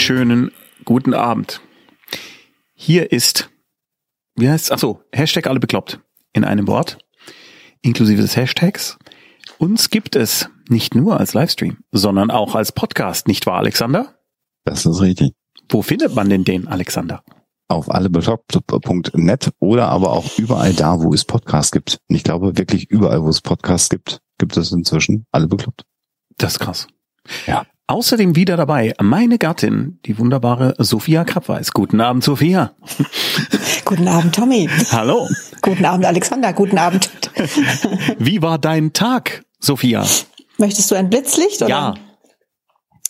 wunderschönen guten Abend. Hier ist, wie heißt Ach so, Hashtag alle bekloppt in einem Wort, inklusive des Hashtags. Uns gibt es nicht nur als Livestream, sondern auch als Podcast, nicht wahr, Alexander? Das ist richtig. Wo findet man denn den, Alexander? Auf allebekloppt.net oder aber auch überall da, wo es Podcasts gibt. Und ich glaube wirklich überall, wo es Podcasts gibt, gibt es inzwischen alle bekloppt. Das ist krass. Ja. Außerdem wieder dabei meine Gattin, die wunderbare Sophia Krappweis. Guten Abend, Sophia. Guten Abend, Tommy. Hallo. Guten Abend, Alexander. Guten Abend. Wie war dein Tag, Sophia? Möchtest du ein Blitzlicht? Oder? Ja.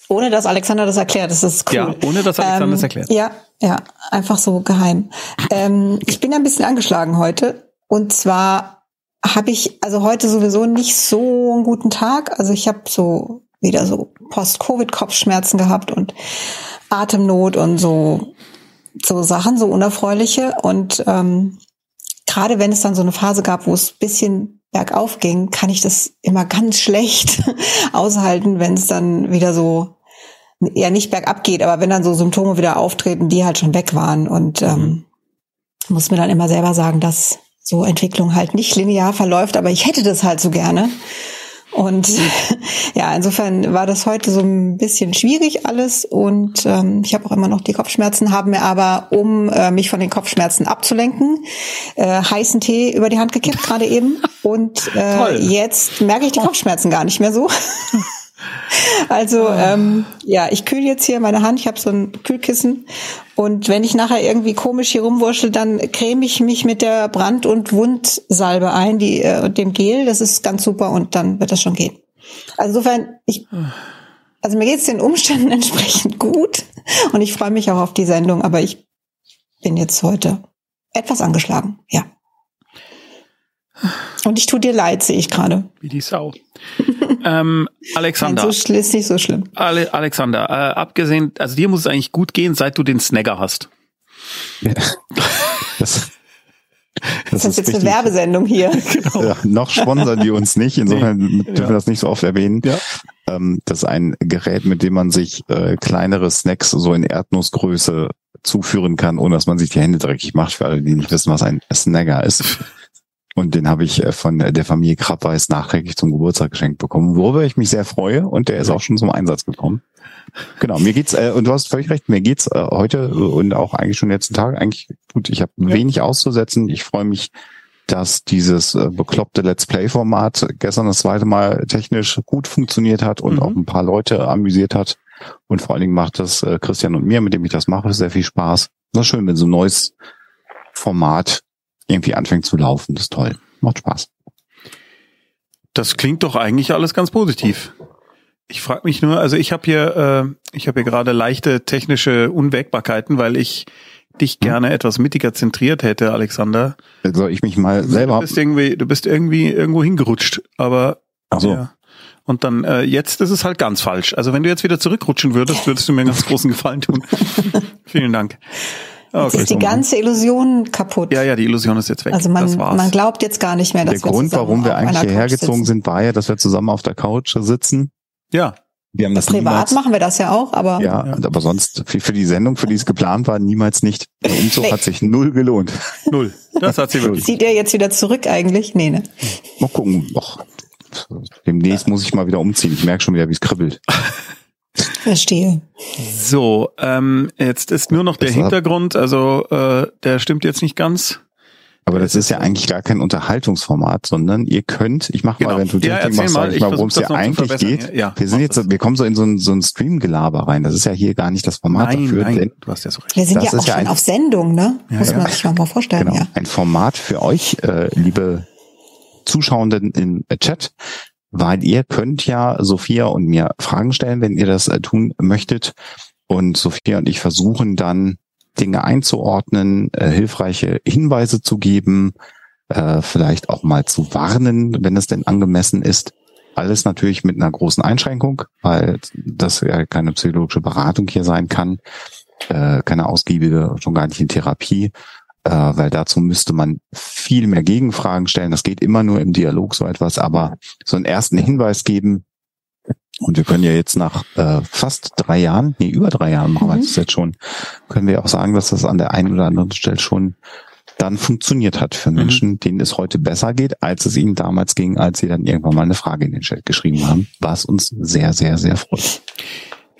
Ohne dass Alexander das erklärt, das ist cool. Ja, ohne dass Alexander das erklärt. Ja, ja, einfach so geheim. Ähm, ich bin ein bisschen angeschlagen heute. Und zwar habe ich also heute sowieso nicht so einen guten Tag. Also ich habe so wieder so Post-Covid-Kopfschmerzen gehabt und Atemnot und so so Sachen, so unerfreuliche. Und ähm, gerade wenn es dann so eine Phase gab, wo es bisschen bergauf ging, kann ich das immer ganz schlecht aushalten, wenn es dann wieder so eher nicht bergab geht, aber wenn dann so Symptome wieder auftreten, die halt schon weg waren. Und ähm, muss mir dann immer selber sagen, dass so Entwicklung halt nicht linear verläuft, aber ich hätte das halt so gerne. Und ja, insofern war das heute so ein bisschen schwierig alles. Und ähm, ich habe auch immer noch die Kopfschmerzen, haben mir aber, um äh, mich von den Kopfschmerzen abzulenken, äh, heißen Tee über die Hand gekippt gerade eben. Und äh, jetzt merke ich die Kopfschmerzen gar nicht mehr so. Also ähm, ja, ich kühle jetzt hier meine Hand. Ich habe so ein Kühlkissen und wenn ich nachher irgendwie komisch hier rumwurschel, dann creme ich mich mit der Brand- und Wundsalbe ein, die äh, dem Gel. Das ist ganz super und dann wird das schon gehen. Also insofern, ich, also mir geht's den Umständen entsprechend gut und ich freue mich auch auf die Sendung. Aber ich bin jetzt heute etwas angeschlagen. Ja. Und ich tue dir leid, sehe ich gerade. Wie die Sau. ähm, Alexander. Nein, so ist nicht so schlimm. Ale Alexander, äh, abgesehen, also dir muss es eigentlich gut gehen, seit du den Snagger hast. Ja. Das, Das, ist jetzt eine Werbesendung hier. Genau. Ja, noch sponsern die uns nicht, insofern Nee. dürfen Ja. wir das nicht so oft erwähnen. Ja. Ähm, das ist ein Gerät, mit dem man sich äh, kleinere Snacks so in Erdnussgröße zuführen kann, ohne dass man sich die Hände dreckig macht, für alle, die nicht wissen, was ein Snagger ist. Und den habe ich äh, von der Familie Krappweis nachträglich zum Geburtstag geschenkt bekommen, worüber ich mich sehr freue und der ist auch schon zum Einsatz gekommen. Genau, mir geht's, äh, und du hast völlig recht, mir geht's äh, heute äh, und auch eigentlich schon letzten Tag eigentlich gut. Ich habe Ja. wenig auszusetzen. Ich freue mich, dass dieses äh, bekloppte Let's Play-Format gestern das zweite Mal technisch gut funktioniert hat und Mhm. auch ein paar Leute amüsiert hat. Und vor allen Dingen macht das äh, Christian und mir, mit dem ich das mache, sehr viel Spaß. Das ist schön, wenn so ein neues Format irgendwie anfängt zu laufen. Das ist toll. Macht Spaß. Das klingt doch eigentlich alles ganz positiv. Ich frage mich nur, also ich habe hier, äh, ich habe hier gerade leichte technische Unwägbarkeiten, weil ich dich Hm. gerne etwas mittiger zentriert hätte, Alexander. Soll ich mich mal selber Du bist irgendwie, du bist irgendwie irgendwo hingerutscht, aber Ach so. ja. Und dann äh, jetzt ist es halt ganz falsch. Also wenn du jetzt wieder zurückrutschen würdest, würdest du mir einen ganz großen Gefallen tun. Vielen Dank. Jetzt Okay. ist die ganze Illusion kaputt. Ja, ja, die Illusion ist jetzt weg. Also das man, war's. man glaubt jetzt gar nicht mehr, dass Der wir Grund, warum wir eigentlich hierher Couch gezogen sitzen. sind, war ja, dass wir zusammen auf der Couch sitzen. ja, Wir haben das Privat niemals, machen wir das ja auch, aber ja, Ja. aber sonst für, für die Sendung, für die es geplant war, niemals nicht. Der Umzug Nee. hat sich null gelohnt. null. Das hat sie wirklich. zieht er jetzt wieder zurück eigentlich? Nee, ne? Mal gucken. Och, demnächst muss ich mal wieder umziehen. Ich merke schon wieder, wie es kribbelt. Verstehe. So, ähm, jetzt ist nur noch der Besser. Hintergrund, also äh, der stimmt jetzt nicht ganz. Aber das ist ja eigentlich gar kein Unterhaltungsformat, sondern ihr könnt, ich mache mal, Genau. wenn du Ja, Ding erzähl machst, mal, sag ich ich mal, worum es zu eigentlich geht. Ja, wir sind jetzt, das. wir kommen so in so ein, so ein Stream-Gelaber rein. Das ist ja hier gar nicht das Format Nein, dafür, nein, denn du hast ja so recht. Wir sind Das ja auch ja schon ein- auf Sendung, ne? Ja, Muss ja. man sich noch mal vorstellen, Genau. ja. Ein Format für euch, äh, liebe Zuschauenden im Chat, weil ihr könnt ja Sophia und mir Fragen stellen, wenn ihr das äh, tun möchtet. Und Sophia und ich versuchen dann Dinge einzuordnen, äh, hilfreiche Hinweise zu geben, äh, vielleicht auch mal zu warnen, wenn es denn angemessen ist. Alles natürlich mit einer großen Einschränkung, weil das ja keine psychologische Beratung hier sein kann, äh, keine ausgiebige, schon gar nicht in Therapie äh, weil dazu müsste man viel mehr Gegenfragen stellen. Das geht immer nur im Dialog so etwas, aber so einen ersten Hinweis geben, Und wir können ja jetzt nach äh, fast drei Jahren, nee, über drei Jahren machen wir Mhm. das jetzt schon, können wir auch sagen, dass das an der einen oder anderen Stelle schon dann funktioniert hat für Menschen, denen es heute besser geht, als es ihnen damals ging, als sie dann irgendwann mal eine Frage in den Chat geschrieben haben, was uns sehr, sehr, sehr freut.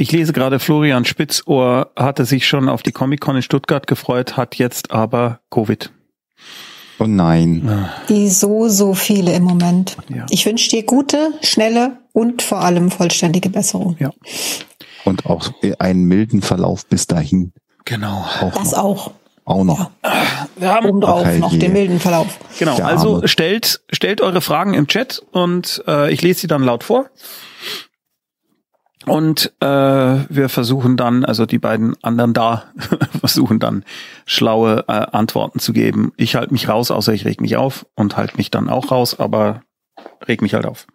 Ich lese gerade, Florian Spitzohr hatte sich schon auf die Comic-Con in Stuttgart gefreut, hat jetzt aber Covid. Oh nein. Ah, Wie so, so viele im Moment. Ja. Ich wünsche dir gute, schnelle und vor allem vollständige Besserung. Ja, Und auch einen milden Verlauf bis dahin. genau. Auch Das noch. auch. Auch noch. Wir haben, Obendrauf Ach, noch herrje. den milden Verlauf. genau, Der also stellt, stellt eure Fragen im Chat und äh, ich lese sie dann laut vor. Und äh, wir versuchen dann, also die beiden anderen da, versuchen dann schlaue äh, Antworten zu geben. Ich halte mich raus, außer ich reg mich auf und halte mich dann auch raus, aber reg mich halt auf.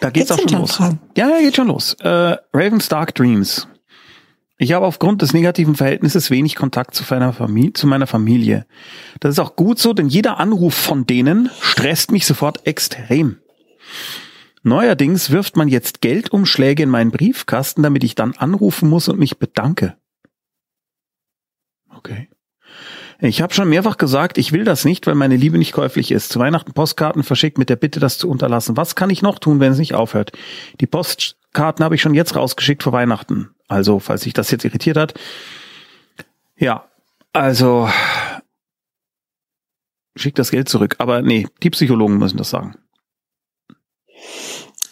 Da geht's auch schon los. Fragen? Ja, ja, geht schon los. Äh, Raven's Dark Dreams. Ich habe aufgrund des negativen Verhältnisses wenig Kontakt zu meiner, Familie, zu meiner Familie. Das ist auch gut so, denn jeder Anruf von denen stresst mich sofort extrem. Neuerdings wirft man jetzt Geldumschläge in meinen Briefkasten, damit ich dann anrufen muss und mich bedanke. Okay. Ich habe schon mehrfach gesagt, ich will das nicht, weil meine Liebe nicht käuflich ist. Zu Weihnachten Postkarten verschickt mit der Bitte, das zu unterlassen. Was kann ich noch tun, wenn es nicht aufhört? Die Postkarten habe ich schon jetzt rausgeschickt vor Weihnachten. Also, falls sich das jetzt irritiert hat. Ja, also schick das Geld zurück. Aber nee, die Psychologen müssen das sagen.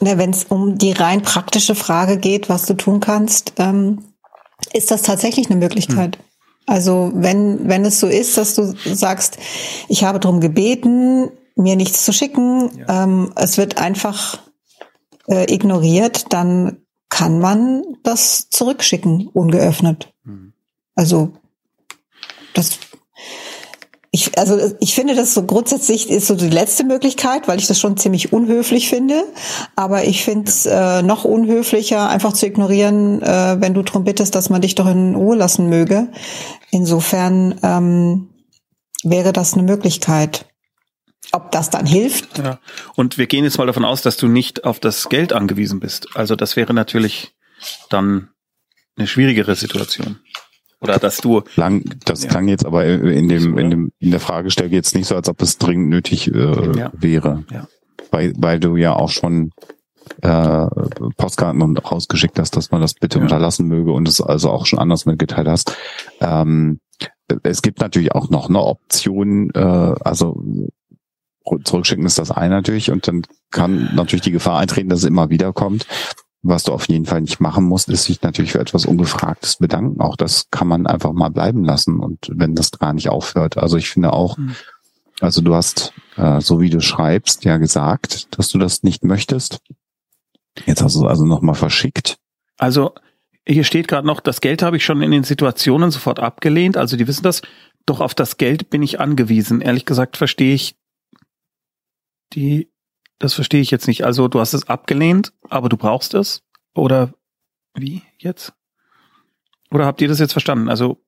Wenn es um die rein praktische Frage geht, was du tun kannst, ähm, ist das tatsächlich eine Möglichkeit. Also wenn, wenn es so ist, dass du sagst, ich habe darum gebeten, mir nichts zu schicken, ähm, es wird einfach äh, ignoriert, dann kann man das zurückschicken, ungeöffnet. Hm. Also das ich, also ich finde das so grundsätzlich ist so die letzte Möglichkeit, weil ich das schon ziemlich unhöflich finde. Aber ich finde es äh, noch unhöflicher, einfach zu ignorieren, äh, wenn du darum bittest, dass man dich doch in Ruhe lassen möge. Insofern ähm, wäre das eine Möglichkeit. Ob das dann hilft? Ja. Und wir gehen jetzt mal davon aus, dass du nicht auf das Geld angewiesen bist. Also das wäre natürlich dann eine schwierigere Situation. Oder dass du Lang, das Ja. klang jetzt aber in dem, in dem, in der Fragestellung jetzt nicht so, als ob es dringend nötig äh, Ja. wäre. Ja. Weil, weil du ja auch schon äh, Postkarten und rausgeschickt hast, dass man das bitte Ja. unterlassen möge und es also auch schon anders mitgeteilt hast. Ähm, es gibt natürlich auch noch eine Option, äh, also zurückschicken ist das eine natürlich und dann kann natürlich die Gefahr eintreten, dass es immer wieder kommt. Was du auf jeden Fall nicht machen musst, ist sich natürlich für etwas Ungefragtes bedanken. Auch das kann man einfach mal bleiben lassen und wenn das gar nicht aufhört. Also ich finde auch, Hm. also du hast, äh, so wie du schreibst, ja gesagt, dass du das nicht möchtest. Jetzt hast du es also nochmal verschickt. Also hier steht gerade noch, das Geld habe ich schon in den Situationen sofort abgelehnt. Also die wissen das. Doch auf das Geld bin ich angewiesen. Ehrlich gesagt verstehe ich die, das verstehe ich jetzt nicht. Also du hast es abgelehnt, aber du brauchst es? Oder wie jetzt? Oder habt ihr das jetzt verstanden? Also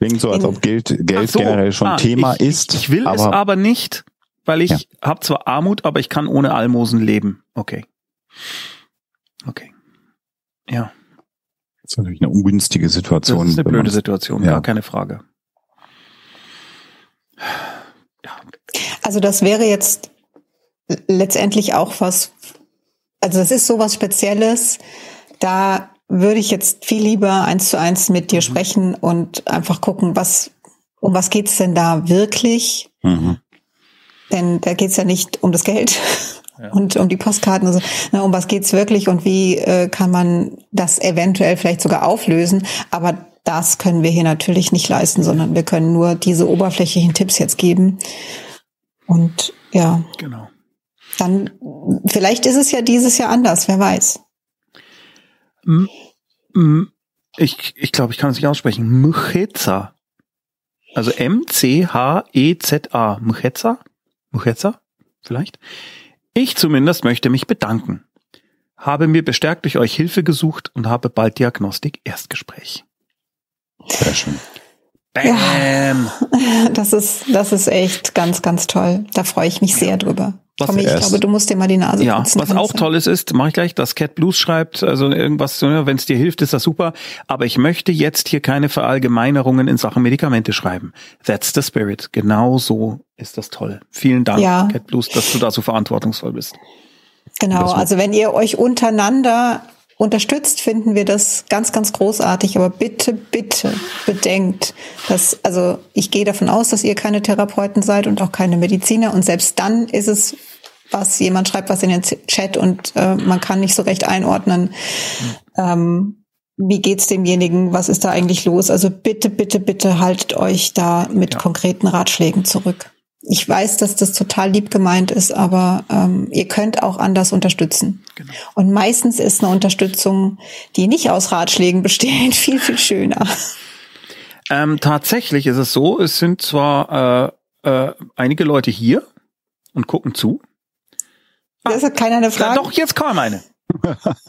Klingt so, als ob Geld, Geld so. generell schon Ah, Thema ich, ist. Ich, ich will es aber aber nicht, weil ich Ja. habe zwar Armut, aber ich kann ohne Almosen leben. Okay. Okay. Ja, das ist natürlich eine ungünstige das Situation. ist eine blöde man- Situation, Ja. gar keine Frage. Also das wäre jetzt letztendlich auch was, also das ist sowas Spezielles, da würde ich jetzt viel lieber eins zu eins mit dir sprechen und einfach gucken, was, um was geht's denn da wirklich? Mhm. Denn da geht's ja nicht um das Geld Ja. und um die Postkarten. Also, ne, um was geht's wirklich und wie äh, kann man das eventuell vielleicht sogar auflösen? Aber das können wir hier natürlich nicht leisten, sondern wir können nur diese oberflächlichen Tipps jetzt geben. Und ja, Genau. Dann vielleicht ist es ja dieses Jahr anders, wer weiß. Ich ich glaube, ich kann es nicht aussprechen. Mcheza. Also M-C-H-E-Z-A. Mcheza? Mcheza? Vielleicht? Ich zumindest möchte mich bedanken. Habe mir bestärkt durch euch Hilfe gesucht und habe bald Diagnostik Erstgespräch. Sehr schön. Bam! Das ist, das ist echt ganz, ganz toll. Da freue ich mich sehr drüber. Was Tommy, ich erst- glaube, du musst dir mal die Nase Ja, putzen. was auch das toll ist, ist, mache ich gleich, dass Cat Blues schreibt, also irgendwas, wenn es dir hilft, ist das super. Aber ich möchte jetzt hier keine Verallgemeinerungen in Sachen Medikamente schreiben. That's the spirit. Genau so ist das toll. Vielen Dank, Ja. Cat Blues, dass du da so verantwortungsvoll bist. Genau, also wenn ihr euch untereinander unterstützt, finden wir das ganz, ganz großartig. Aber bitte, bitte bedenkt, dass, also ich gehe davon aus, dass ihr keine Therapeuten seid und auch keine Mediziner. Und selbst dann ist es, was jemand schreibt, was in den Chat und äh, man kann nicht so recht einordnen. Ähm, wie geht's demjenigen? Was ist da eigentlich los? Also bitte, bitte, bitte haltet euch da mit Ja. konkreten Ratschlägen zurück. Ich weiß, dass das total lieb gemeint ist, aber ähm, ihr könnt auch anders unterstützen. Genau. Und meistens ist eine Unterstützung, die nicht aus Ratschlägen besteht, viel, viel schöner. Ähm, tatsächlich ist es so, es sind zwar äh, äh, einige Leute hier und gucken zu. Das hat keiner eine Ja, Frage. doch, jetzt kam eine.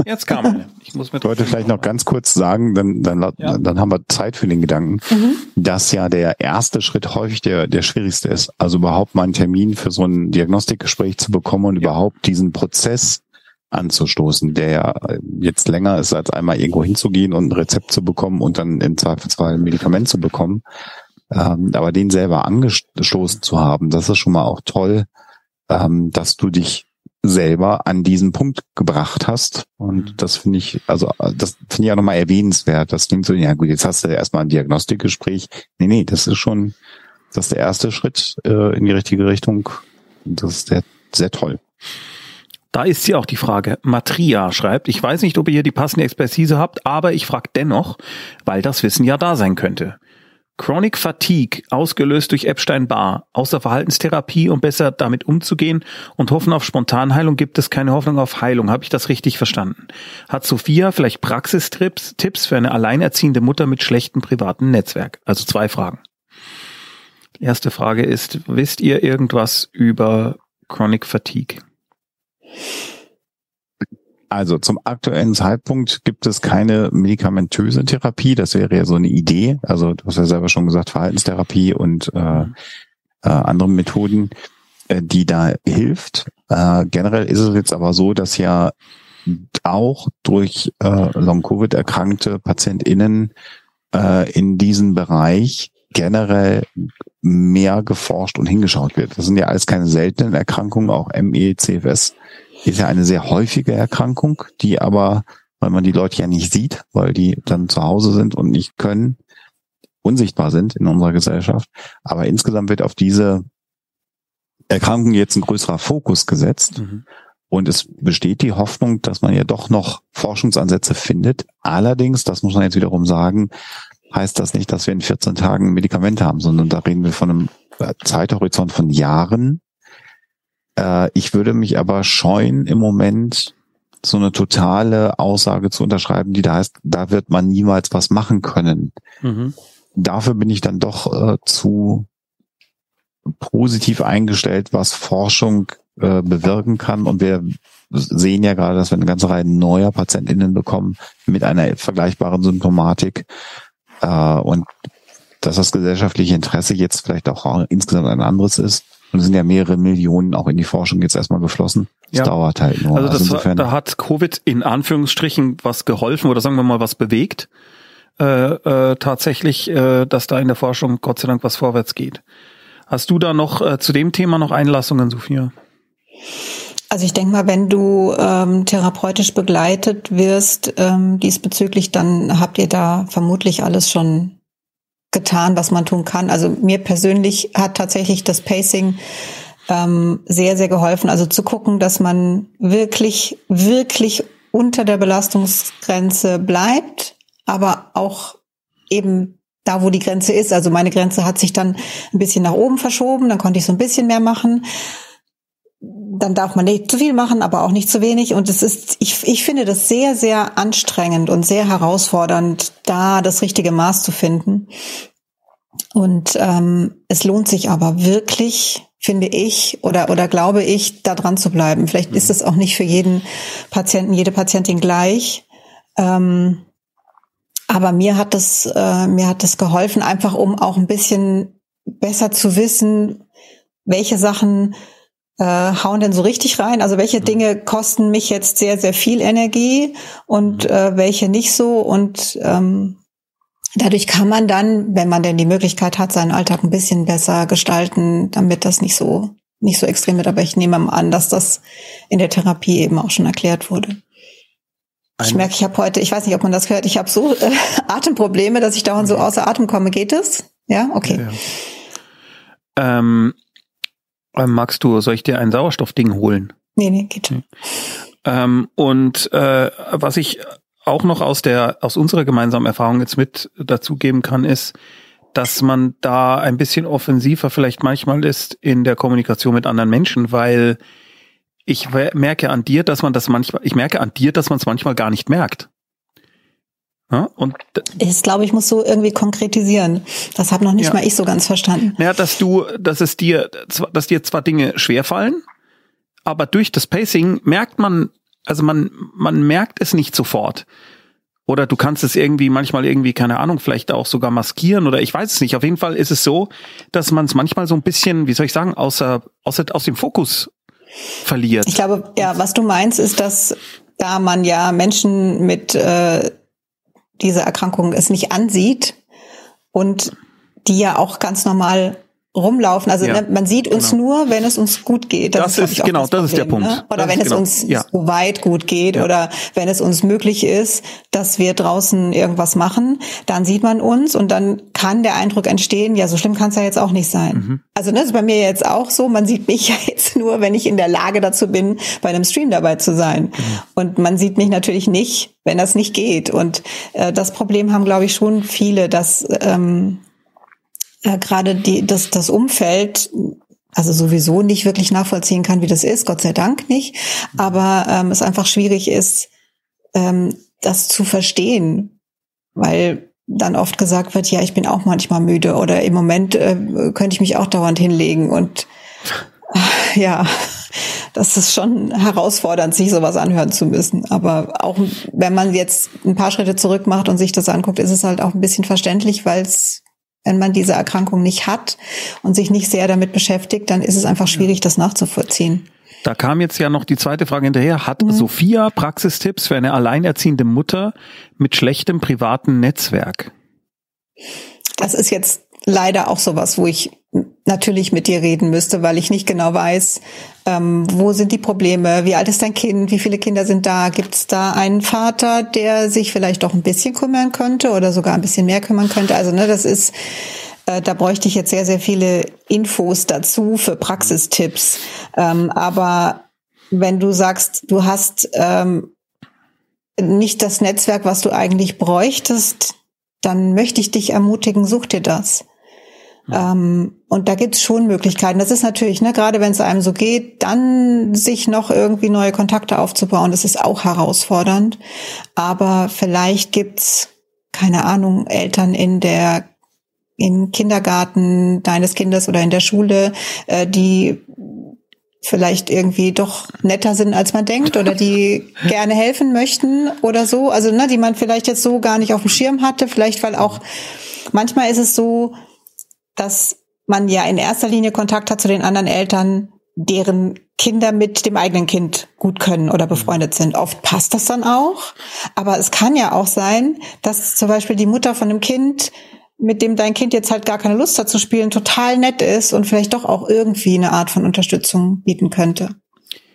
Jetzt kam eine. Ich muss mir Ich wollte vielleicht noch ganz kurz sagen, dann, dann, Ja. dann haben wir Zeit für den Gedanken, Mhm. dass ja der erste Schritt häufig der, der schwierigste ist. Also überhaupt mal einen Termin für so ein Diagnostikgespräch zu bekommen und überhaupt diesen Prozess anzustoßen, der ja jetzt länger ist, als einmal irgendwo hinzugehen und ein Rezept zu bekommen und dann im Zweifelsfall ein Medikament zu bekommen. Ähm, aber den selber angestoßen zu haben, das ist schon mal auch toll, ähm, dass du dich selber an diesen Punkt gebracht hast. Und das finde ich, also das finde ich auch nochmal erwähnenswert. Das klingt so, ja gut, jetzt hast du erstmal ein Diagnostikgespräch. Nee, nee, das ist schon, das ist der erste Schritt äh, in die richtige Richtung. Das ist sehr, sehr toll. Da ist hier auch die Frage. Matria schreibt, ich weiß nicht, ob ihr hier die passende Expertise habt, aber ich frage dennoch, weil das Wissen ja da sein könnte. Chronic Fatigue, ausgelöst durch Epstein-Barr, außer Verhaltenstherapie, um besser damit umzugehen und hoffen auf Spontanheilung, gibt es keine Hoffnung auf Heilung. Habe ich das richtig verstanden? Hat Sophia vielleicht Praxistipps Tipps für eine alleinerziehende Mutter mit schlechtem privaten Netzwerk? Also zwei Fragen. Erste Frage ist, wisst ihr irgendwas über Chronic Fatigue? Also zum aktuellen Zeitpunkt gibt es keine medikamentöse Therapie. Das wäre ja so eine Idee. Also du hast ja selber schon gesagt, Verhaltenstherapie und äh, äh, andere Methoden, äh, die da hilft. Äh, generell ist es jetzt aber so, dass ja auch durch äh, Long-Covid erkrankte PatientInnen äh, in diesem Bereich generell mehr geforscht und hingeschaut wird. Das sind ja alles keine seltenen Erkrankungen, auch ME, CFS ist ja eine sehr häufige Erkrankung, die aber, weil man die Leute ja nicht sieht, weil die dann zu Hause sind und nicht können, unsichtbar sind in unserer Gesellschaft. Aber insgesamt wird auf diese Erkrankung jetzt ein größerer Fokus gesetzt. Mhm. Und es besteht die Hoffnung, dass man ja doch noch Forschungsansätze findet. Allerdings, das muss man jetzt wiederum sagen, heißt das nicht, dass wir in 14 Tagen ein Medikament haben, sondern da reden wir von einem Zeithorizont von Jahren. Äh, Ich würde mich aber scheuen, im Moment so eine totale Aussage zu unterschreiben, die da heißt, da wird man niemals was machen können. Mhm. Dafür bin ich dann doch äh, zu positiv eingestellt, was Forschung äh, bewirken kann. Und wir sehen ja gerade, dass wir eine ganze Reihe neuer PatientInnen bekommen mit einer vergleichbaren Symptomatik. Äh, und dass das gesellschaftliche Interesse jetzt vielleicht auch insgesamt ein anderes ist. Und es sind ja mehrere Millionen auch in die Forschung jetzt erstmal geflossen. Das Ja. dauert halt nur. Also das, insofern, da hat Covid in Anführungsstrichen was geholfen oder sagen wir mal was bewegt. Äh, äh, tatsächlich, äh, dass da in der Forschung Gott sei Dank was vorwärts geht. Hast du da noch äh, zu dem Thema noch Einlassungen, Sophia? Also ich denke mal, wenn du ähm, therapeutisch begleitet wirst ähm, diesbezüglich, dann habt ihr da vermutlich alles schon getan, was man tun kann. Also mir persönlich hat tatsächlich das Pacing ähm, sehr, sehr geholfen. Also zu gucken, dass man wirklich, wirklich unter der Belastungsgrenze bleibt, aber auch eben da, wo die Grenze ist. Also meine Grenze hat sich dann ein bisschen nach oben verschoben, dann konnte ich so ein bisschen mehr machen dann darf man nicht zu viel machen, aber auch nicht zu wenig. Und es ist, ich, ich finde das sehr, sehr anstrengend und sehr herausfordernd, da das richtige Maß zu finden. Und ähm, es lohnt sich aber wirklich, finde ich, oder, oder glaube ich, da dran zu bleiben. Vielleicht ist es auch nicht für jeden Patienten, jede Patientin gleich. Ähm, aber mir hat das, äh, mir hat das geholfen, einfach um auch ein bisschen besser zu wissen, welche Sachen äh, hauen denn so richtig rein? Also welche Dinge kosten mich jetzt sehr, sehr viel Energie und äh, welche nicht so? Und ähm, dadurch kann man dann, wenn man denn die Möglichkeit hat, seinen Alltag ein bisschen besser gestalten, damit das nicht so nicht so extrem wird. Aber ich nehme mal an, dass das in der Therapie eben auch schon erklärt wurde. Ich merke, ich habe heute, ich weiß nicht, ob man das hört, ich habe so äh, Atemprobleme, dass ich dauernd so außer Atem komme. Geht es? Ja, okay. Ja, ja. Ähm, ähm, magst du, soll ich dir ein Sauerstoffding holen? Nee, nee, geht schon. Ähm, und äh, was ich auch noch aus der aus unserer gemeinsamen Erfahrung jetzt mit dazugeben kann, ist, dass man da ein bisschen offensiver vielleicht manchmal ist in der Kommunikation mit anderen Menschen, weil ich merke an dir, dass man das manchmal, ich merke an dir, dass man es manchmal gar nicht merkt. Ja, und ich glaube, ich muss so irgendwie konkretisieren. Das habe noch nicht ja. mal ich so ganz verstanden. Ja, dass du, dass es dir, dass dir zwar Dinge schwerfallen, aber durch das Pacing merkt man, also man, man merkt es nicht sofort. Oder du kannst es irgendwie manchmal irgendwie, keine Ahnung, vielleicht auch sogar maskieren oder ich weiß es nicht. Auf jeden Fall ist es so, dass man es manchmal so ein bisschen, wie soll ich sagen, außer, außer aus dem Fokus verliert. Ich glaube, ja, was du meinst, ist, dass da man ja Menschen mit äh, dieser Erkrankung es nicht ansieht und die ja auch ganz normal rumlaufen. Also ja, ne, man sieht uns genau. nur, wenn es uns gut geht. Das, das ist, genau, das, das, ist der Punkt. Ne? Oder das wenn es genau. uns ja. so weit gut geht ja. oder wenn es uns möglich ist, dass wir draußen irgendwas machen, dann sieht man uns und dann kann der Eindruck entstehen, ja, so schlimm kann es ja jetzt auch nicht sein. Mhm. Also ne, das ist bei mir jetzt auch so, man sieht mich ja jetzt nur, wenn ich in der Lage dazu bin, bei einem Stream dabei zu sein. Mhm. Und man sieht mich natürlich nicht, wenn das nicht geht. Und äh, das Problem haben, glaube ich, schon viele, dass ähm, äh, gerade die, das, das Umfeld also sowieso nicht wirklich nachvollziehen kann, wie das ist, Gott sei Dank nicht, aber ähm, es einfach schwierig ist, ähm, das zu verstehen, weil dann oft gesagt wird, ja, ich bin auch manchmal müde oder im Moment äh, könnte ich mich auch dauernd hinlegen und äh, ja, das ist schon herausfordernd, sich sowas anhören zu müssen. Aber auch wenn man jetzt ein paar Schritte zurück macht und sich das anguckt, ist es halt auch ein bisschen verständlich, weil es wenn man diese Erkrankung nicht hat und sich nicht sehr damit beschäftigt, dann ist es einfach schwierig, das nachzuvollziehen. Da kam jetzt ja noch die zweite Frage hinterher. Hat mhm. Sophia Praxistipps für eine alleinerziehende Mutter mit schlechtem privaten Netzwerk? Das ist jetzt leider auch sowas, wo ich natürlich mit dir reden müsste, weil ich nicht genau weiß, ähm, wo sind die Probleme, wie alt ist dein Kind, wie viele Kinder sind da, gibt es da einen Vater, der sich vielleicht doch ein bisschen kümmern könnte oder sogar ein bisschen mehr kümmern könnte. Also ne, das ist, äh, da bräuchte ich jetzt sehr, sehr viele Infos dazu für Praxistipps. Ähm, aber wenn du sagst, du hast ähm, nicht das Netzwerk, was du eigentlich bräuchtest, dann möchte ich dich ermutigen, such dir das. Ähm, und da gibt's schon Möglichkeiten. Das ist natürlich, ne, gerade wenn es einem so geht, dann sich noch irgendwie neue Kontakte aufzubauen, das ist auch herausfordernd. Aber vielleicht gibt's keine Ahnung, Eltern in der im Kindergarten deines Kindes oder in der Schule, äh, die vielleicht irgendwie doch netter sind, als man denkt, oder die gerne helfen möchten oder so. Also, ne, die man vielleicht jetzt so gar nicht auf dem Schirm hatte. Vielleicht, weil auch manchmal ist es so, dass man ja in erster Linie Kontakt hat zu den anderen Eltern, deren Kinder mit dem eigenen Kind gut können oder befreundet sind. Oft passt das dann auch. Aber es kann ja auch sein, dass zum Beispiel die Mutter von einem Kind, mit dem dein Kind jetzt halt gar keine Lust hat zu spielen, total nett ist und vielleicht doch auch irgendwie eine Art von Unterstützung bieten könnte.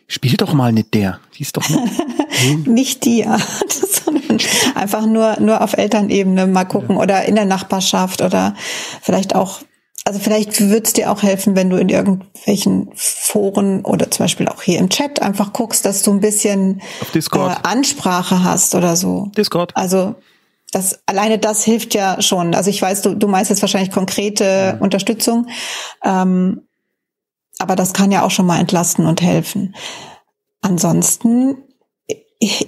Spiel doch mal mit der. Die ist doch nicht, nicht die Art, sondern einfach nur, nur auf Elternebene mal gucken ja. oder in der Nachbarschaft oder vielleicht auch also vielleicht würde es dir auch helfen, wenn du in irgendwelchen Foren oder zum Beispiel auch hier im Chat einfach guckst, dass du ein bisschen äh, Ansprache hast oder so. Discord. Also das alleine das hilft ja schon. Also ich weiß, du, du meinst jetzt wahrscheinlich konkrete ja. Unterstützung, ähm, aber das kann ja auch schon mal entlasten und helfen. Ansonsten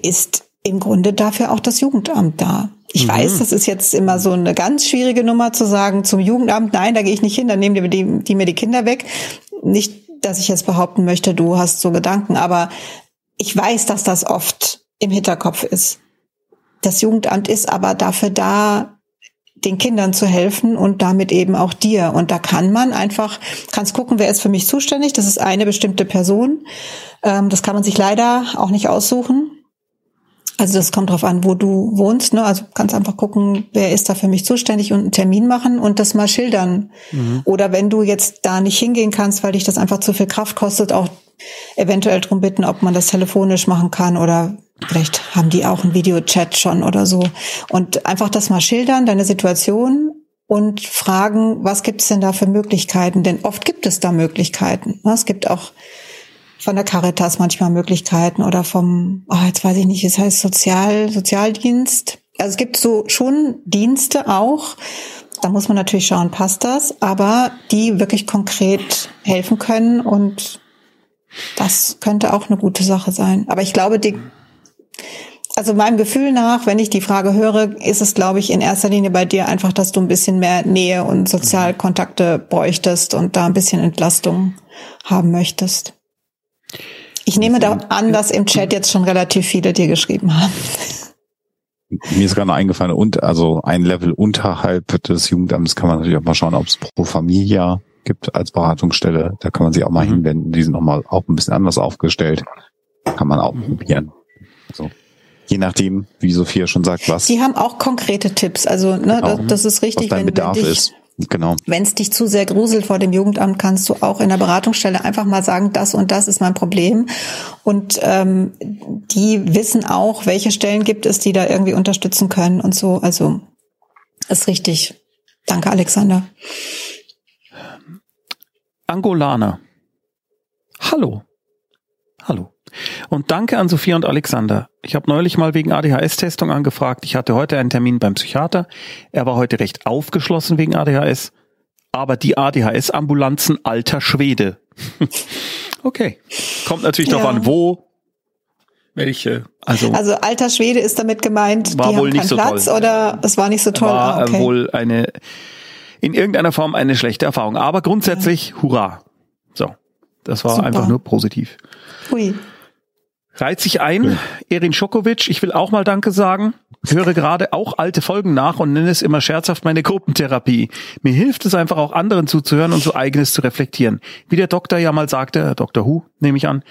ist im Grunde dafür auch das Jugendamt da. Ich mhm. weiß, das ist jetzt immer so eine ganz schwierige Nummer zu sagen zum Jugendamt, nein, da gehe ich nicht hin, dann nehmen die, die, die mir die Kinder weg. Nicht, dass ich jetzt behaupten möchte, du hast so Gedanken, aber ich weiß, dass das oft im Hinterkopf ist. Das Jugendamt ist aber dafür da, den Kindern zu helfen und damit eben auch dir. Und da kann man einfach, kannst gucken, wer ist für mich zuständig. Das ist eine bestimmte Person. Ähm, das kann man sich leider auch nicht aussuchen. Also das kommt drauf an, wo du wohnst. Ne? Also kannst einfach gucken, wer ist da für mich zuständig und einen Termin machen und das mal schildern. Mhm. Oder wenn du jetzt da nicht hingehen kannst, weil dich das einfach zu viel Kraft kostet, auch eventuell drum bitten, ob man das telefonisch machen kann oder vielleicht haben die auch einen Videochat schon oder so. Und einfach das mal schildern, deine Situation und fragen, was gibt es denn da für Möglichkeiten? Denn oft gibt es da Möglichkeiten. Ne? Es gibt auch von der Caritas manchmal Möglichkeiten oder vom, oh, jetzt weiß ich nicht, es heißt Sozial, Sozialdienst. Also es gibt so schon Dienste auch. Da muss man natürlich schauen, passt das, aber die wirklich konkret helfen können und das könnte auch eine gute Sache sein. Aber ich glaube, die, also meinem Gefühl nach, wenn ich die Frage höre, ist es, glaube ich, in erster Linie bei dir einfach, dass du ein bisschen mehr Nähe und Sozialkontakte bräuchtest und da ein bisschen Entlastung haben möchtest. Ich nehme da an, dass im Chat jetzt schon relativ viele dir geschrieben haben. Mir ist gerade eingefallen, und also ein Level unterhalb des Jugendamts kann man natürlich auch mal schauen, ob es Pro Familia gibt als Beratungsstelle. Da kann man sich auch mal mhm. hinwenden. Die sind nochmal auch ein bisschen anders aufgestellt. Kann man auch mhm. probieren. So. Je nachdem, wie Sophia schon sagt, was. Die haben auch konkrete Tipps. Also, ne, genau. das, das, ist richtig, was dein wenn, Bedarf wenn dich, ist. Genau. Wenn es dich zu sehr gruselt vor dem Jugendamt, kannst du auch in der Beratungsstelle einfach mal sagen, das und das ist mein Problem. Und ähm, die wissen auch, welche Stellen gibt es, die da irgendwie unterstützen können und so. Also ist richtig. Danke, Alexander. Angolaner. Hallo. Hallo. Und danke an Sophia und Alexander. Ich habe neulich mal wegen ADHS-Testung angefragt. Ich hatte heute einen Termin beim Psychiater. Er war heute recht aufgeschlossen wegen ADHS. Aber die ADHS-Ambulanzen alter Schwede. okay. Kommt natürlich ja. darauf an, wo, welche. Also, also alter Schwede ist damit gemeint, war die wohl haben nicht so Platz toll. oder es war nicht so toll. War ah, okay. wohl eine in irgendeiner Form eine schlechte Erfahrung. Aber grundsätzlich, ja. hurra. So. Das war Super. einfach nur positiv. Hui. Reiht sich ein. Erin Schokowitsch, ich will auch mal Danke sagen. Ich höre gerade auch alte Folgen nach und nenne es immer scherzhaft meine Gruppentherapie. Mir hilft es einfach auch anderen zuzuhören und so eigenes zu reflektieren. Wie der Doktor ja mal sagte, Dr. Hu, nehme ich an,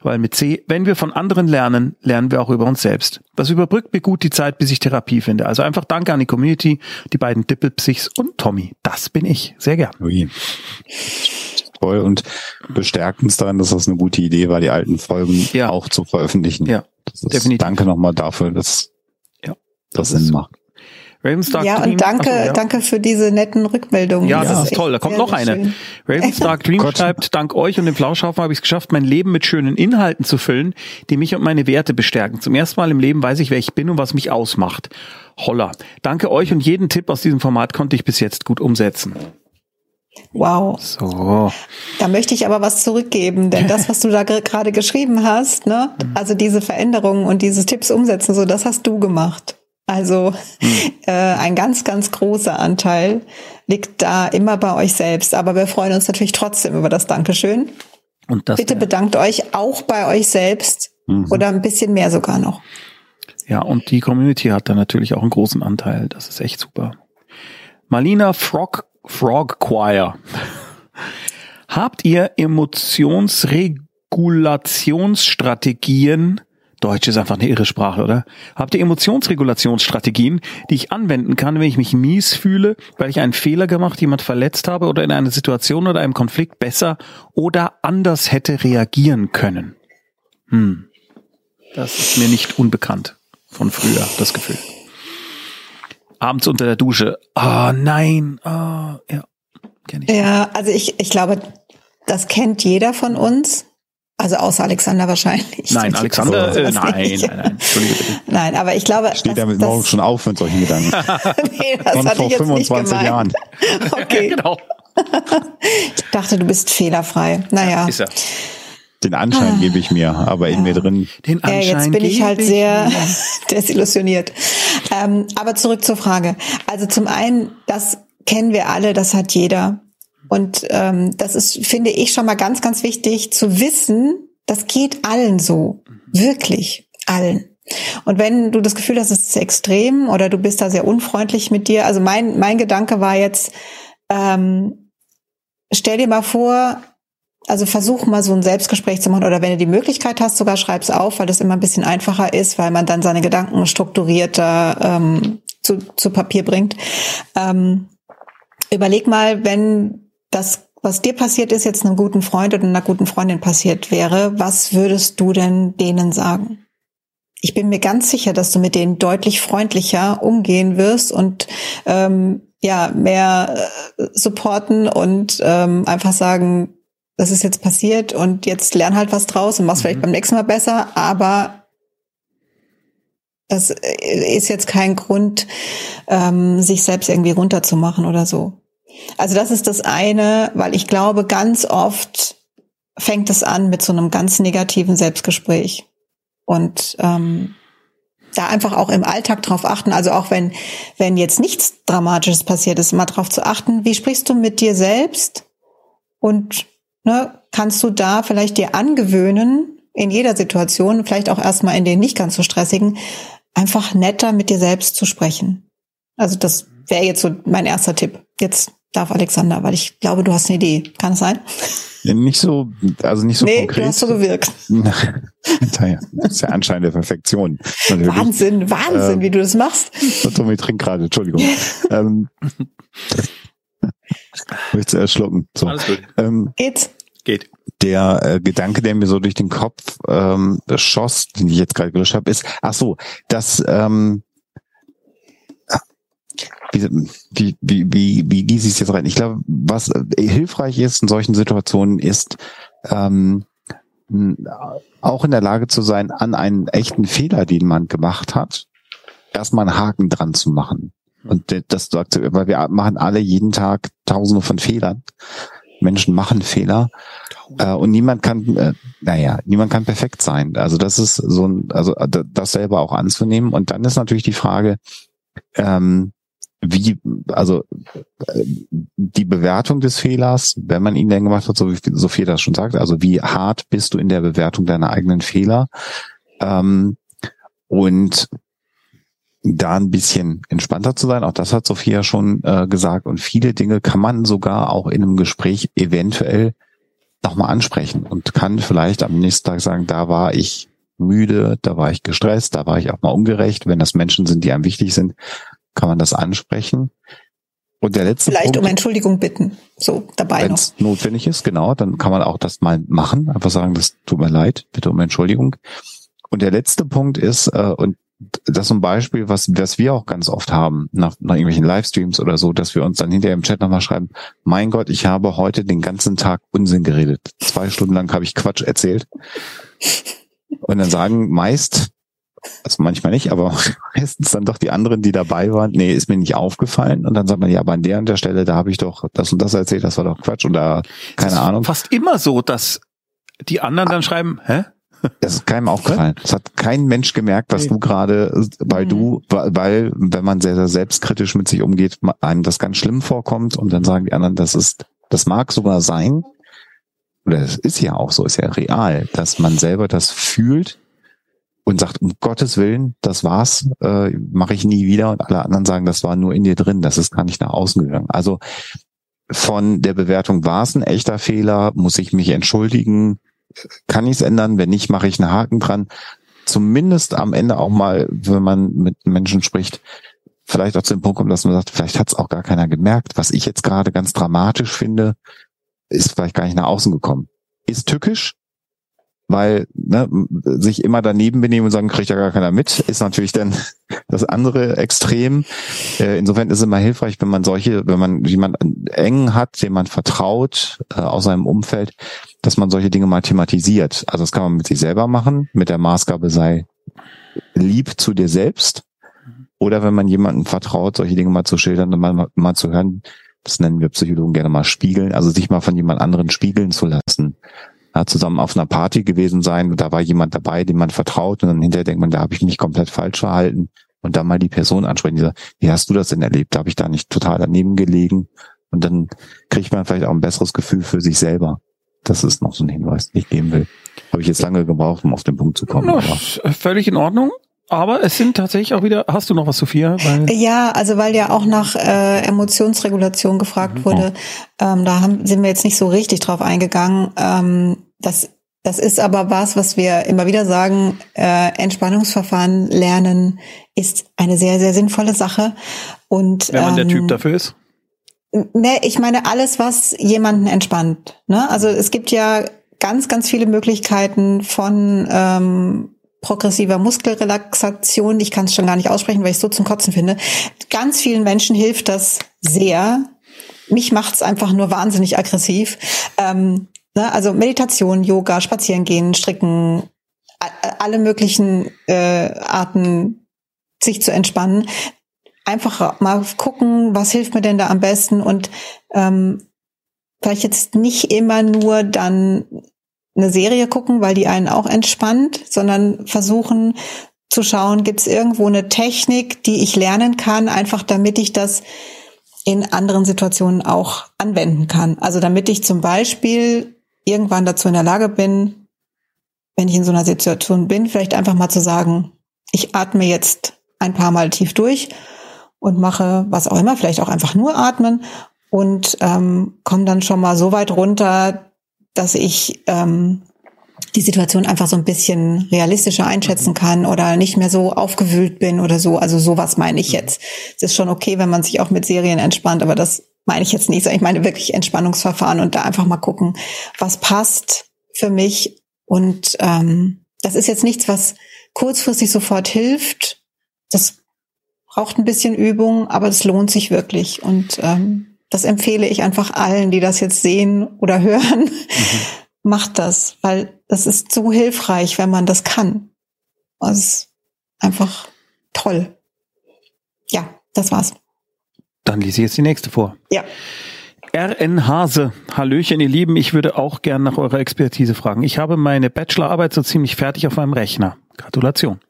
weil mit C, wenn wir von anderen lernen, lernen wir auch über uns selbst. Das überbrückt mir gut die Zeit, bis ich Therapie finde. Also einfach Danke an die Community, die beiden Dippelpsichs und Tommy. Das bin ich. Sehr gern. Ui toll und bestärken es daran, dass das eine gute Idee war, die alten Folgen ja. auch zu veröffentlichen. Ja, definitiv. Danke nochmal dafür, dass ja, das, das Sinn macht. Ravenstark ja, Dream. und danke, so, ja. danke für diese netten Rückmeldungen. Ja, das, das ist toll. Da kommt noch eine. Ravenstark Dream schreibt, dank euch und dem Flauschhaufen habe ich es geschafft, mein Leben mit schönen Inhalten zu füllen, die mich und meine Werte bestärken. Zum ersten Mal im Leben weiß ich, wer ich bin und was mich ausmacht. Holla. Danke euch und jeden Tipp aus diesem Format konnte ich bis jetzt gut umsetzen. Wow. So. Da möchte ich aber was zurückgeben, denn das, was du da gerade geschrieben hast, ne, also diese Veränderungen und diese Tipps umsetzen, so das hast du gemacht. Also hm. äh, ein ganz, ganz großer Anteil liegt da immer bei euch selbst. Aber wir freuen uns natürlich trotzdem über das Dankeschön. Und das, Bitte bedankt euch auch bei euch selbst mhm. oder ein bisschen mehr sogar noch. Ja, und die Community hat da natürlich auch einen großen Anteil. Das ist echt super. Marlina Frog Frog Choir. Habt ihr Emotionsregulationsstrategien? Deutsch ist einfach eine irre Sprache, oder? Habt ihr Emotionsregulationsstrategien, die ich anwenden kann, wenn ich mich mies fühle, weil ich einen Fehler gemacht, jemand verletzt habe oder in einer Situation oder einem Konflikt besser oder anders hätte reagieren können? Hm. Das ist mir nicht unbekannt von früher, das Gefühl abends unter der Dusche. Ah, oh, nein. Oh, ja, kenne ich. Ja, also ich, ich glaube, das kennt jeder von uns. Also außer Alexander wahrscheinlich. Nein, Alexander, äh, nein, nein, nein, Entschuldige bitte. Nein, aber ich glaube. Steht damit morgens schon auf mit solchen Gedanken. nee, das Von vor 25 Jahren. okay. genau. ich dachte, du bist fehlerfrei. Naja. Ja, ist er. Den Anschein ah, gebe ich mir, aber in ja. mir drin. Den Anschein ja, jetzt bin ich halt ich sehr desillusioniert. Ähm, aber zurück zur Frage. Also zum einen, das kennen wir alle, das hat jeder. Und ähm, das ist, finde ich, schon mal ganz, ganz wichtig zu wissen, das geht allen so. Wirklich allen. Und wenn du das Gefühl hast, es ist extrem oder du bist da sehr unfreundlich mit dir, also mein, mein Gedanke war jetzt, ähm, stell dir mal vor, also versuch mal so ein Selbstgespräch zu machen oder wenn du die Möglichkeit hast, sogar schreib's auf, weil das immer ein bisschen einfacher ist, weil man dann seine Gedanken strukturierter ähm, zu, zu Papier bringt. Ähm, überleg mal, wenn das, was dir passiert ist, jetzt einem guten Freund oder einer guten Freundin passiert wäre, was würdest du denn denen sagen? Ich bin mir ganz sicher, dass du mit denen deutlich freundlicher umgehen wirst und ähm, ja mehr äh, supporten und ähm, einfach sagen, das ist jetzt passiert und jetzt lern halt was draus und mach's mhm. vielleicht beim nächsten Mal besser, aber das äh, ist jetzt kein Grund, ähm, sich selbst irgendwie runterzumachen oder so. Also das ist das eine, weil ich glaube, ganz oft fängt es an mit so einem ganz negativen Selbstgespräch. Und ähm, da einfach auch im Alltag drauf achten, also auch wenn, wenn jetzt nichts Dramatisches passiert ist, mal drauf zu achten, wie sprichst du mit dir selbst und ne, kannst du da vielleicht dir angewöhnen, in jeder Situation, vielleicht auch erstmal in den nicht ganz so stressigen, einfach netter mit dir selbst zu sprechen. Also das wäre jetzt so mein erster Tipp. Jetzt darf Alexander, weil ich glaube, du hast eine Idee. Kann es sein? Nicht so, also nicht so nee, konkret. Du hast so gewirkt. naja, das ist ja anscheinend der Perfektion. Natürlich. Wahnsinn, Wahnsinn, ähm, wie du das machst. Tommy trinkt gerade, Entschuldigung. ähm, Möchtest du erschlucken? So. Alles gut. Ähm, Geht's? Geht. Der äh, Gedanke, der mir so durch den Kopf ähm, schoss, den ich jetzt gerade gelöscht habe, ist, ach so, dass ähm, wie, wie, wie, wie, wie gieße ich es jetzt rein? Ich glaube, was hilfreich ist in solchen Situationen ist, ähm, auch in der Lage zu sein, an einen echten Fehler, den man gemacht hat, erstmal einen Haken dran zu machen. Und das sagt, weil wir machen alle jeden Tag tausende von Fehlern. Menschen machen Fehler äh, und niemand kann, äh, naja, niemand kann perfekt sein. Also das ist so ein, also das selber auch anzunehmen. Und dann ist natürlich die Frage, ähm, wie, also äh, die Bewertung des Fehlers, wenn man ihn denn gemacht hat, so wie Sophie das schon sagt, also wie hart bist du in der Bewertung deiner eigenen Fehler? Ähm, und da ein bisschen entspannter zu sein. Auch das hat Sophia schon äh, gesagt. Und viele Dinge kann man sogar auch in einem Gespräch eventuell nochmal ansprechen und kann vielleicht am nächsten Tag sagen, da war ich müde, da war ich gestresst, da war ich auch mal ungerecht. Wenn das Menschen sind, die einem wichtig sind, kann man das ansprechen. Und der letzte Vielleicht Punkt, um Entschuldigung bitten, so dabei Wenn es notwendig ist, genau, dann kann man auch das mal machen. Einfach sagen, das tut mir leid, bitte um Entschuldigung. Und der letzte Punkt ist, äh, und das ist ein Beispiel, was, was wir auch ganz oft haben, nach, nach irgendwelchen Livestreams oder so, dass wir uns dann hinterher im Chat nochmal schreiben, mein Gott, ich habe heute den ganzen Tag Unsinn geredet. Zwei Stunden lang habe ich Quatsch erzählt. Und dann sagen meist, also manchmal nicht, aber meistens dann doch die anderen, die dabei waren, nee, ist mir nicht aufgefallen. Und dann sagt man, ja, aber an der und der Stelle, da habe ich doch das und das erzählt, das war doch Quatsch oder keine Ahnung. Fast immer so, dass die anderen dann schreiben, hä? Das ist keinem aufgefallen. Es hat kein Mensch gemerkt, was nee. du gerade, weil mhm. du, weil, wenn man sehr, sehr selbstkritisch mit sich umgeht, einem das ganz schlimm vorkommt und dann sagen die anderen, das ist, das mag sogar sein, oder es ist ja auch so, ist ja real, dass man selber das fühlt und sagt, um Gottes Willen, das war's, äh, mache ich nie wieder und alle anderen sagen, das war nur in dir drin, das ist gar nicht nach außen gegangen. Also von der Bewertung war es ein echter Fehler, muss ich mich entschuldigen, kann ich es ändern? Wenn nicht, mache ich einen Haken dran. Zumindest am Ende auch mal, wenn man mit Menschen spricht, vielleicht auch zu dem Punkt kommt, dass man sagt, vielleicht hat es auch gar keiner gemerkt. Was ich jetzt gerade ganz dramatisch finde, ist vielleicht gar nicht nach außen gekommen. Ist tückisch, weil ne, sich immer daneben benehmen und sagen, kriegt ja gar keiner mit, ist natürlich dann das andere Extrem. Äh, insofern ist es immer hilfreich, wenn man solche, wenn man jemanden eng hat, dem man vertraut äh, aus seinem Umfeld, dass man solche Dinge mal thematisiert. Also das kann man mit sich selber machen, mit der Maßgabe sei lieb zu dir selbst. Oder wenn man jemandem vertraut, solche Dinge mal zu schildern und mal, mal zu hören, das nennen wir Psychologen gerne mal spiegeln, also sich mal von jemand anderen spiegeln zu lassen ja, zusammen auf einer Party gewesen sein und da war jemand dabei, dem man vertraut und dann hinterher denkt man, da habe ich mich komplett falsch verhalten und dann mal die Person ansprechen, die sagt, wie hast du das denn erlebt? Da habe ich da nicht total daneben gelegen und dann kriegt man vielleicht auch ein besseres Gefühl für sich selber. Das ist noch so ein Hinweis, den ich geben will. Habe ich jetzt lange gebraucht, um auf den Punkt zu kommen. No, völlig in Ordnung. Aber es sind tatsächlich auch wieder, hast du noch was, Sophia? Weil ja, also weil ja auch nach äh, Emotionsregulation gefragt mhm. wurde, ähm, da haben, sind wir jetzt nicht so richtig drauf eingegangen. Ähm, das, das ist aber was, was wir immer wieder sagen, äh, Entspannungsverfahren lernen ist eine sehr, sehr sinnvolle Sache. Und, Wenn man ähm, der Typ dafür ist? Ne, ich meine alles, was jemanden entspannt. Ne? Also es gibt ja ganz, ganz viele Möglichkeiten von ähm, progressiver Muskelrelaxation. Ich kann es schon gar nicht aussprechen, weil ich so zum Kotzen finde. Ganz vielen Menschen hilft das sehr. Mich macht es einfach nur wahnsinnig aggressiv. Ähm, ne? Also Meditation, Yoga, Spazierengehen, Stricken, alle möglichen äh, Arten, sich zu entspannen einfach mal gucken, was hilft mir denn da am besten und ähm, vielleicht jetzt nicht immer nur dann eine Serie gucken, weil die einen auch entspannt, sondern versuchen zu schauen, gibt es irgendwo eine Technik, die ich lernen kann, einfach damit ich das in anderen Situationen auch anwenden kann. Also damit ich zum Beispiel irgendwann dazu in der Lage bin, wenn ich in so einer Situation bin, vielleicht einfach mal zu sagen, ich atme jetzt ein paar Mal tief durch und mache was auch immer, vielleicht auch einfach nur atmen und ähm, komme dann schon mal so weit runter, dass ich ähm, die Situation einfach so ein bisschen realistischer einschätzen mhm. kann oder nicht mehr so aufgewühlt bin oder so. Also sowas meine ich mhm. jetzt. Es ist schon okay, wenn man sich auch mit Serien entspannt, aber das meine ich jetzt nicht. Ich meine wirklich Entspannungsverfahren und da einfach mal gucken, was passt für mich. Und ähm, das ist jetzt nichts, was kurzfristig sofort hilft. Das braucht ein bisschen Übung, aber es lohnt sich wirklich. Und ähm, das empfehle ich einfach allen, die das jetzt sehen oder hören. Mhm. Macht das, weil das ist so hilfreich, wenn man das kann. Das ist einfach toll. Ja, das war's. Dann lese ich jetzt die nächste vor. Ja. RN Hase. Hallöchen, ihr Lieben. Ich würde auch gern nach eurer Expertise fragen. Ich habe meine Bachelorarbeit so ziemlich fertig auf meinem Rechner. Gratulation.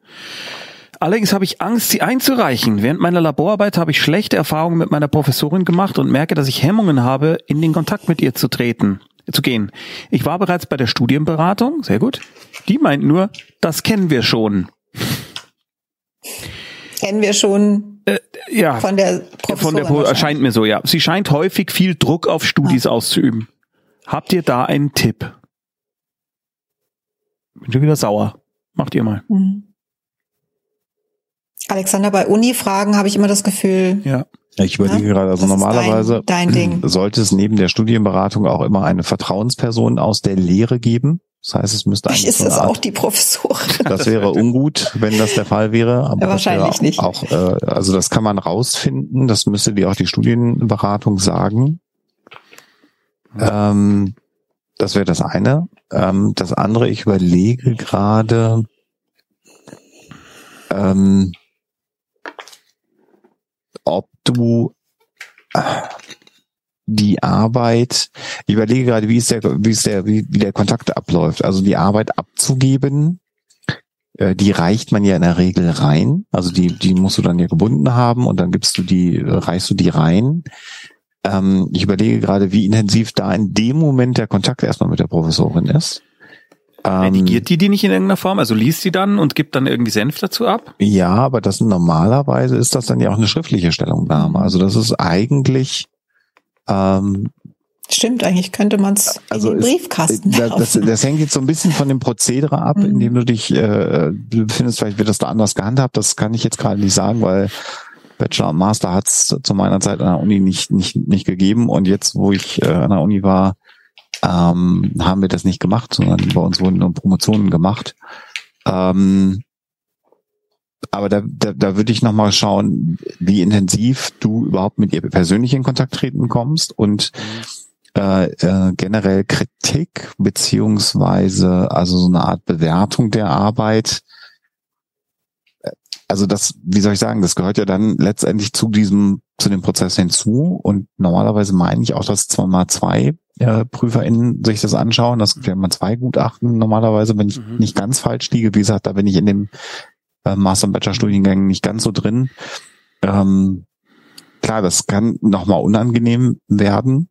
Allerdings habe ich Angst, sie einzureichen. Während meiner Laborarbeit habe ich schlechte Erfahrungen mit meiner Professorin gemacht und merke, dass ich Hemmungen habe, in den Kontakt mit ihr zu treten, zu gehen. Ich war bereits bei der Studienberatung, sehr gut. Die meint nur, das kennen wir schon. Kennen wir schon äh, ja, von der Professorin. Von der Pro scheint mir so, ja. Sie scheint häufig viel Druck auf Studis ah. auszuüben. Habt ihr da einen Tipp? Bin schon wieder sauer. Macht ihr mal. Mhm. Alexander, bei Uni-Fragen habe ich immer das Gefühl. Ja. Ich überlege ja, gerade, also normalerweise dein, dein sollte es neben der Studienberatung auch immer eine Vertrauensperson aus der Lehre geben. Das heißt, es müsste eigentlich. Ist so es auch die Professorin? Das wäre ungut, wenn das der Fall wäre. Aber ja, wahrscheinlich auch, nicht. Auch, äh, also das kann man rausfinden. Das müsste dir auch die Studienberatung sagen. Ähm, das wäre das eine. Ähm, das andere, ich überlege gerade. Ähm, ob du äh, die Arbeit, ich überlege gerade, wie ist der, wie ist der, wie, wie der Kontakt abläuft. Also die Arbeit abzugeben, äh, die reicht man ja in der Regel rein. Also die, die musst du dann ja gebunden haben und dann gibst du die, reichst du die rein. Ähm, ich überlege gerade, wie intensiv da in dem Moment der Kontakt erstmal mit der Professorin ist. Redigiert die die nicht in irgendeiner Form? Also liest sie dann und gibt dann irgendwie Senf dazu ab? Ja, aber das normalerweise ist das dann ja auch eine schriftliche Stellungnahme. Also das ist eigentlich ähm, Stimmt, eigentlich könnte man es also in den Briefkasten das, das, das, hängt jetzt so ein bisschen von dem Prozedere ab, mhm. in dem du dich äh, du befindest. Vielleicht wird das da anders gehandhabt. Das kann ich jetzt gerade nicht sagen, weil Bachelor und Master hat es zu meiner Zeit an der Uni nicht, nicht, nicht gegeben. Und jetzt, wo ich äh, an der Uni war, ähm, haben wir das nicht gemacht, sondern bei uns wurden nur Promotionen gemacht. Ähm, aber da, da, da würde ich nochmal schauen, wie intensiv du überhaupt mit ihr persönlich in Kontakt treten kommst und äh, äh, generell Kritik beziehungsweise also so eine Art Bewertung der Arbeit. Also das, wie soll ich sagen, das gehört ja dann letztendlich zu diesem, zu dem Prozess hinzu und normalerweise meine ich auch, mal zwei äh, PrüferInnen sich das anschauen. Das gibt ja immer zwei Gutachten normalerweise, wenn ich mhm. nicht ganz falsch liege. Wie gesagt, da bin ich in dem äh, Master- und Bachelor-Studiengang nicht ganz so drin. Ähm, klar, das kann nochmal unangenehm werden.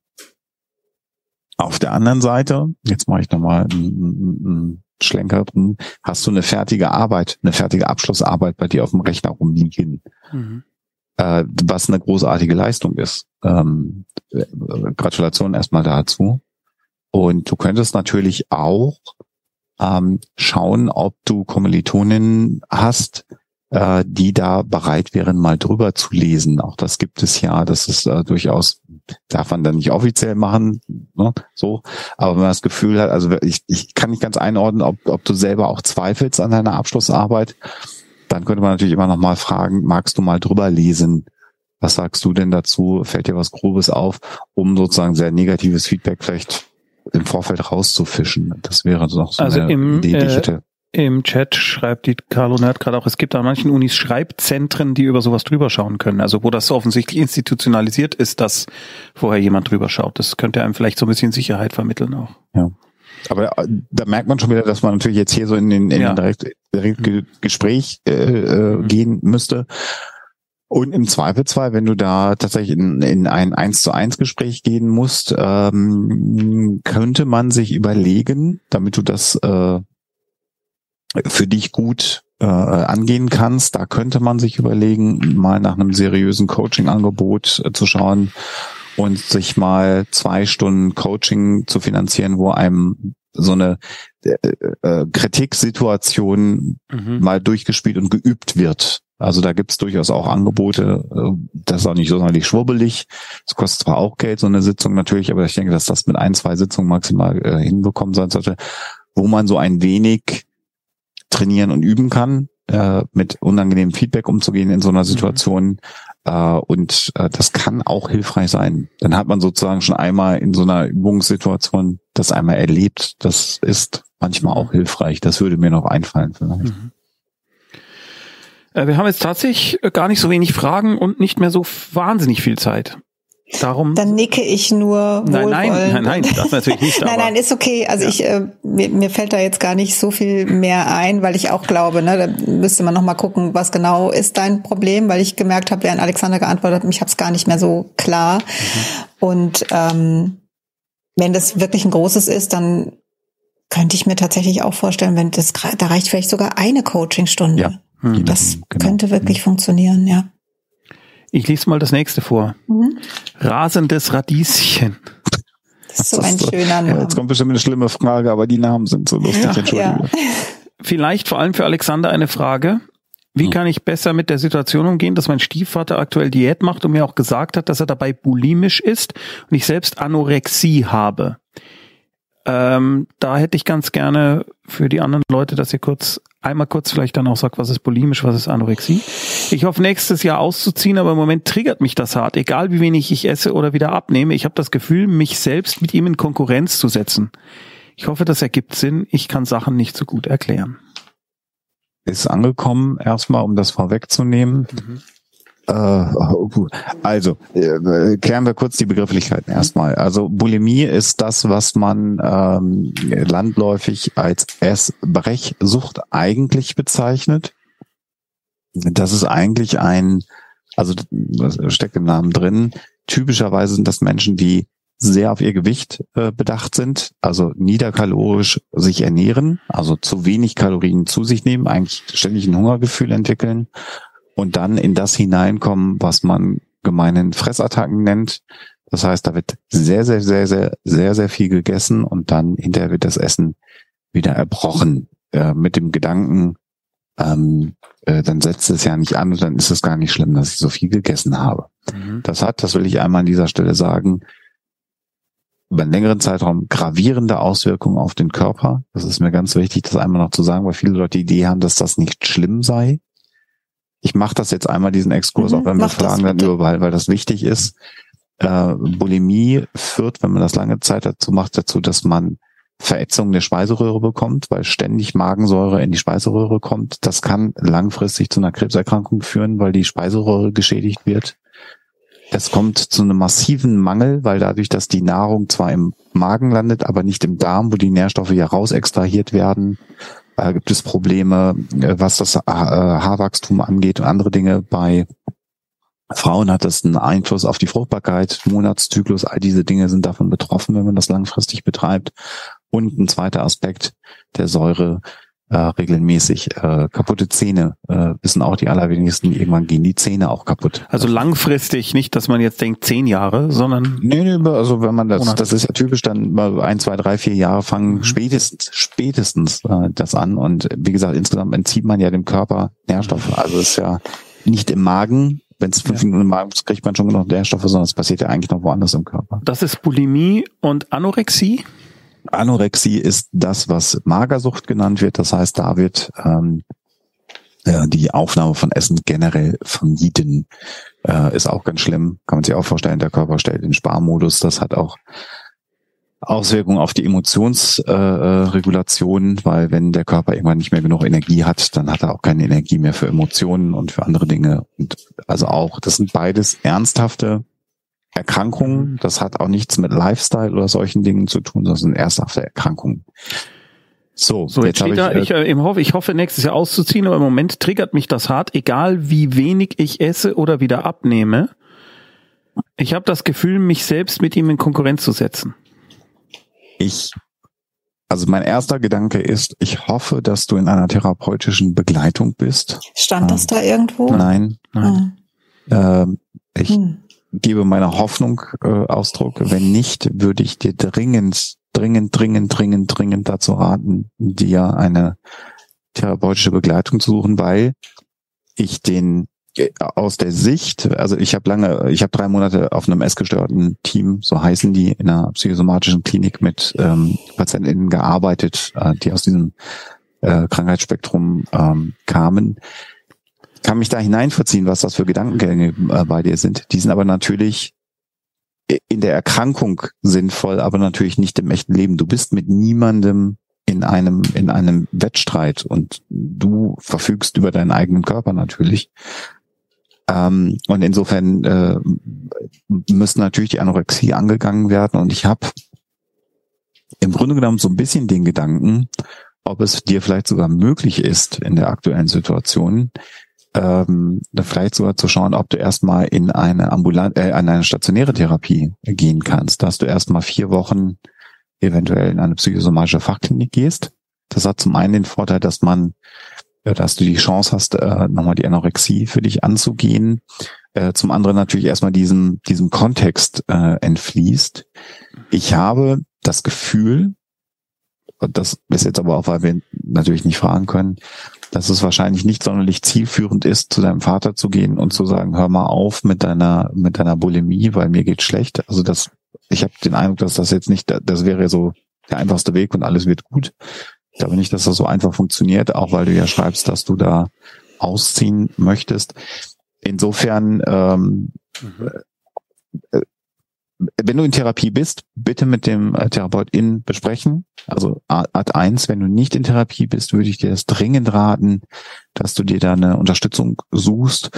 Auf der anderen Seite, jetzt mache ich nochmal einen, einen Schlenker drum, hast du eine fertige Arbeit, eine fertige Abschlussarbeit bei dir auf dem Rechner rumliegen. Mhm. Äh, was eine großartige Leistung ist. Ähm, äh, Gratulation erstmal dazu. Und du könntest natürlich auch ähm, schauen, ob du Kommilitoninnen hast, äh, die da bereit wären, mal drüber zu lesen. Auch das gibt es ja. Das ist äh, durchaus, darf man dann nicht offiziell machen, ne? so. Aber wenn man das Gefühl hat, also ich, ich kann nicht ganz einordnen, ob, ob du selber auch zweifelst an deiner Abschlussarbeit, dann könnte man natürlich immer noch mal fragen, magst du mal drüber lesen? Was sagst du denn dazu? Fällt dir was Grobes auf, um sozusagen sehr negatives Feedback vielleicht im Vorfeld rauszufischen? Das wäre doch so also eine im, Idee, die ich äh, hätte. Im Chat schreibt die Carlo Nerd gerade auch, es gibt an manchen Unis Schreibzentren, die über sowas drüber schauen können. Also wo das offensichtlich institutionalisiert ist, dass vorher jemand drüber schaut. Das könnte einem vielleicht so ein bisschen Sicherheit vermitteln auch. Ja. Aber äh, da merkt man schon wieder, dass man natürlich jetzt hier so in den, in Ja. den direkt, direkt Ge- Gespräch äh, äh, Mhm. gehen müsste. Und im Zweifelsfall, wenn du da tatsächlich in, in ein eins zu eins Gespräch gehen musst, ähm, könnte man sich überlegen, damit du das äh, für dich gut äh, angehen kannst, da könnte man sich überlegen, mal nach einem seriösen Coaching-Angebot äh, zu schauen und sich mal zwei Stunden Coaching zu finanzieren, wo einem so eine äh, äh, Kritiksituation Mhm. mal durchgespielt und geübt wird. Also da gibt's durchaus auch Angebote. äh, Das ist auch nicht sonderlich schwurbelig. Es kostet zwar auch Geld, so eine Sitzung natürlich, aber ich denke, dass das mit ein, zwei Sitzungen maximal äh, hinbekommen sein sollte, wo man so ein wenig trainieren und üben kann, äh, mit unangenehmem Feedback umzugehen in so einer Situation. Äh, und äh, das kann auch hilfreich sein. Dann hat man sozusagen schon einmal in so einer Übungssituation das einmal erlebt. Das ist manchmal auch hilfreich. Das würde mir noch einfallen vielleicht. Mhm. Äh, Wir haben jetzt tatsächlich äh, gar nicht so wenig Fragen und nicht mehr so wahnsinnig viel Zeit. Darum. Dann nicke ich nur nein, nein, nein, nein, das natürlich nicht. Nein, nein, ist okay. Also Ja. ich, äh, mir, mir fällt da jetzt gar nicht so viel mehr ein, weil ich auch glaube, ne, da müsste man noch mal gucken, was genau ist dein Problem, weil ich gemerkt habe, während Alexander geantwortet hat, ich habe es gar nicht mehr so klar. Und ähm, wenn das wirklich ein großes ist, dann könnte ich mir tatsächlich auch vorstellen, wenn das da reicht vielleicht sogar eine Coachingstunde. Ja. Hm. Das Genau. könnte wirklich funktionieren, ja. Ich lese mal das nächste vor. Mhm. Rasendes Radieschen. Das ist so Das ein ist schöner Ja, Name. jetzt kommt bestimmt eine schlimme Frage, aber die Namen sind so lustig. Ja. Entschuldigung. Ja. Vielleicht vor allem für Alexander eine Frage. Wie Hm. kann ich besser mit der Situation umgehen, dass mein Stiefvater aktuell Diät macht und mir auch gesagt hat, dass er dabei bulimisch ist und ich selbst Anorexie habe? Ähm, da hätte ich ganz gerne für die anderen Leute, dass ihr kurz, einmal kurz vielleicht dann auch sagt, was ist bulimisch, was ist Anorexie. Ich hoffe nächstes Jahr auszuziehen, aber im Moment triggert mich das hart, egal wie wenig ich esse oder wieder abnehme. Ich habe das Gefühl, mich selbst mit ihm in Konkurrenz zu setzen. Ich hoffe, das ergibt Sinn. Ich kann Sachen nicht so gut erklären. Ist angekommen, erstmal, um das vorwegzunehmen. Äh, also, äh, klären wir kurz die Begrifflichkeiten erstmal. Also Bulimie ist das, was man ähm, landläufig als Essbrechsucht eigentlich bezeichnet. Das ist eigentlich ein, also steckt im Namen drin, typischerweise sind das Menschen, die sehr auf ihr Gewicht äh, bedacht sind, also niederkalorisch sich ernähren, also zu wenig Kalorien zu sich nehmen, eigentlich ständig ein Hungergefühl entwickeln und dann in das hineinkommen, was man gemeinen Fressattacken nennt. Das heißt, da wird sehr, sehr, sehr, sehr, sehr, sehr viel gegessen und dann hinterher wird das Essen wieder erbrochen äh, mit dem Gedanken, ähm, äh, dann setzt es ja nicht an und dann ist es gar nicht schlimm, dass ich so viel gegessen habe. Mhm. Das hat, das will ich einmal an dieser Stelle sagen, über einen längeren Zeitraum gravierende Auswirkungen auf den Körper. Das ist mir ganz wichtig, das einmal noch zu sagen, weil viele Leute die Idee haben, dass das nicht schlimm sei. Ich mache das jetzt einmal diesen Exkurs, Mhm, auch wenn wir fragen dann überall, weil das wichtig ist. Äh, Bulimie führt, wenn man das lange Zeit dazu macht, dazu, dass man Verätzung der Speiseröhre bekommt, weil ständig Magensäure in die Speiseröhre kommt. Das kann langfristig zu einer Krebserkrankung führen, weil die Speiseröhre geschädigt wird. Es kommt zu einem massiven Mangel, weil dadurch, dass die Nahrung zwar im Magen landet, aber nicht im Darm, wo die Nährstoffe ja raus extrahiert werden, äh, gibt es Probleme, äh, was das äh, Haarwachstum angeht und andere Dinge. Bei Frauen hat das einen Einfluss auf die Fruchtbarkeit, Monatszyklus, all diese Dinge sind davon betroffen, wenn man das langfristig betreibt. Und ein zweiter Aspekt der Säure, äh, regelmäßig äh, kaputte Zähne äh, wissen auch die allerwenigsten. Irgendwann gehen die Zähne auch kaputt. Also langfristig, nicht, dass man jetzt denkt zehn Jahre, sondern Nee, nee, also wenn man das, Monate. das ist ja typisch, dann mal ein, zwei, drei, vier Jahre fangen Mhm. spätestens, spätestens äh, das an. Und wie gesagt, insgesamt entzieht man ja dem Körper Nährstoffe. Also es ist ja nicht im Magen. Wenn es fünf Ja. Minuten im Magen ist, kriegt man schon genug Nährstoffe, sondern es passiert ja eigentlich noch woanders im Körper. das ist Bulimie und Anorexie. Anorexie ist das, was Magersucht genannt wird. Das heißt, da wird ähm, ja, die Aufnahme von Essen generell vermieden. Äh, ist auch ganz schlimm. Kann man sich auch vorstellen, der Körper stellt den Sparmodus. Das hat auch Auswirkungen auf die Emotionsregulation, äh, weil wenn der Körper irgendwann nicht mehr genug Energie hat, dann hat er auch keine Energie mehr für Emotionen und für andere Dinge. Und also auch, das sind beides ernsthafte Erkrankungen. Das hat auch nichts mit Lifestyle oder solchen Dingen zu tun, sondern sind ernsthafte Erkrankungen. So, So, jetzt, steht da, äh, ich, äh, im hoffe, ich hoffe nächstes Jahr auszuziehen, aber im Moment triggert mich das hart, egal wie wenig ich esse oder wieder abnehme. Ich habe das Gefühl, mich selbst mit ihm in Konkurrenz zu setzen. ich, also mein erster Gedanke ist, ich hoffe, dass du in einer therapeutischen Begleitung bist. Stand das da irgendwo? Nein, Nein. ähm, ich Hm. Gebe meiner Hoffnung äh, Ausdruck. Wenn nicht, würde ich dir dringend, dringend, dringend, dringend, dringend dazu raten, dir eine therapeutische Begleitung zu suchen, weil ich den äh, aus der Sicht, also ich habe lange, ich habe drei Monate auf einem essgestörten Team, so heißen die, in einer psychosomatischen Klinik mit ähm, PatientInnen gearbeitet, äh, die aus diesem äh, Krankheitsspektrum ähm, kamen kann mich da hineinverziehen, was das für Gedankengänge äh, bei dir sind. Die sind aber natürlich in der Erkrankung sinnvoll, aber natürlich nicht im echten Leben. Du bist mit niemandem in einem, in einem Wettstreit und du verfügst über deinen eigenen Körper natürlich. Ähm, und insofern äh, müssen natürlich die Anorexie angegangen werden. Und ich habe im Grunde genommen so ein bisschen den Gedanken, ob es dir vielleicht sogar möglich ist, in der aktuellen Situation, ähm, vielleicht sogar zu schauen, ob du erstmal in eine ambulant, äh, in eine stationäre Therapie gehen kannst, dass du erstmal vier Wochen eventuell in eine psychosomatische Fachklinik gehst. Das hat zum einen den Vorteil, dass man, äh, dass du die Chance hast, äh, nochmal die Anorexie für dich anzugehen. Äh, zum anderen natürlich erstmal diesem, diesem Kontext äh, entfließt. Ich habe das Gefühl, das ist jetzt aber auch, weil wir natürlich nicht fragen können, dass es wahrscheinlich nicht sonderlich zielführend ist, zu deinem Vater zu gehen und zu sagen, hör mal auf mit deiner, mit deiner Bulimie, weil mir geht's schlecht. Also das, ich habe den Eindruck, dass das jetzt nicht, das wäre so der einfachste Weg und alles wird gut. Ich glaube nicht, dass das so einfach funktioniert, auch weil du ja schreibst, dass du da ausziehen möchtest. Insofern, ähm, wenn du in Therapie bist, bitte mit dem äh, Therapeutin besprechen. Also Art Art 1, wenn du nicht in Therapie bist, würde ich dir das dringend raten, dass du dir da eine Unterstützung suchst.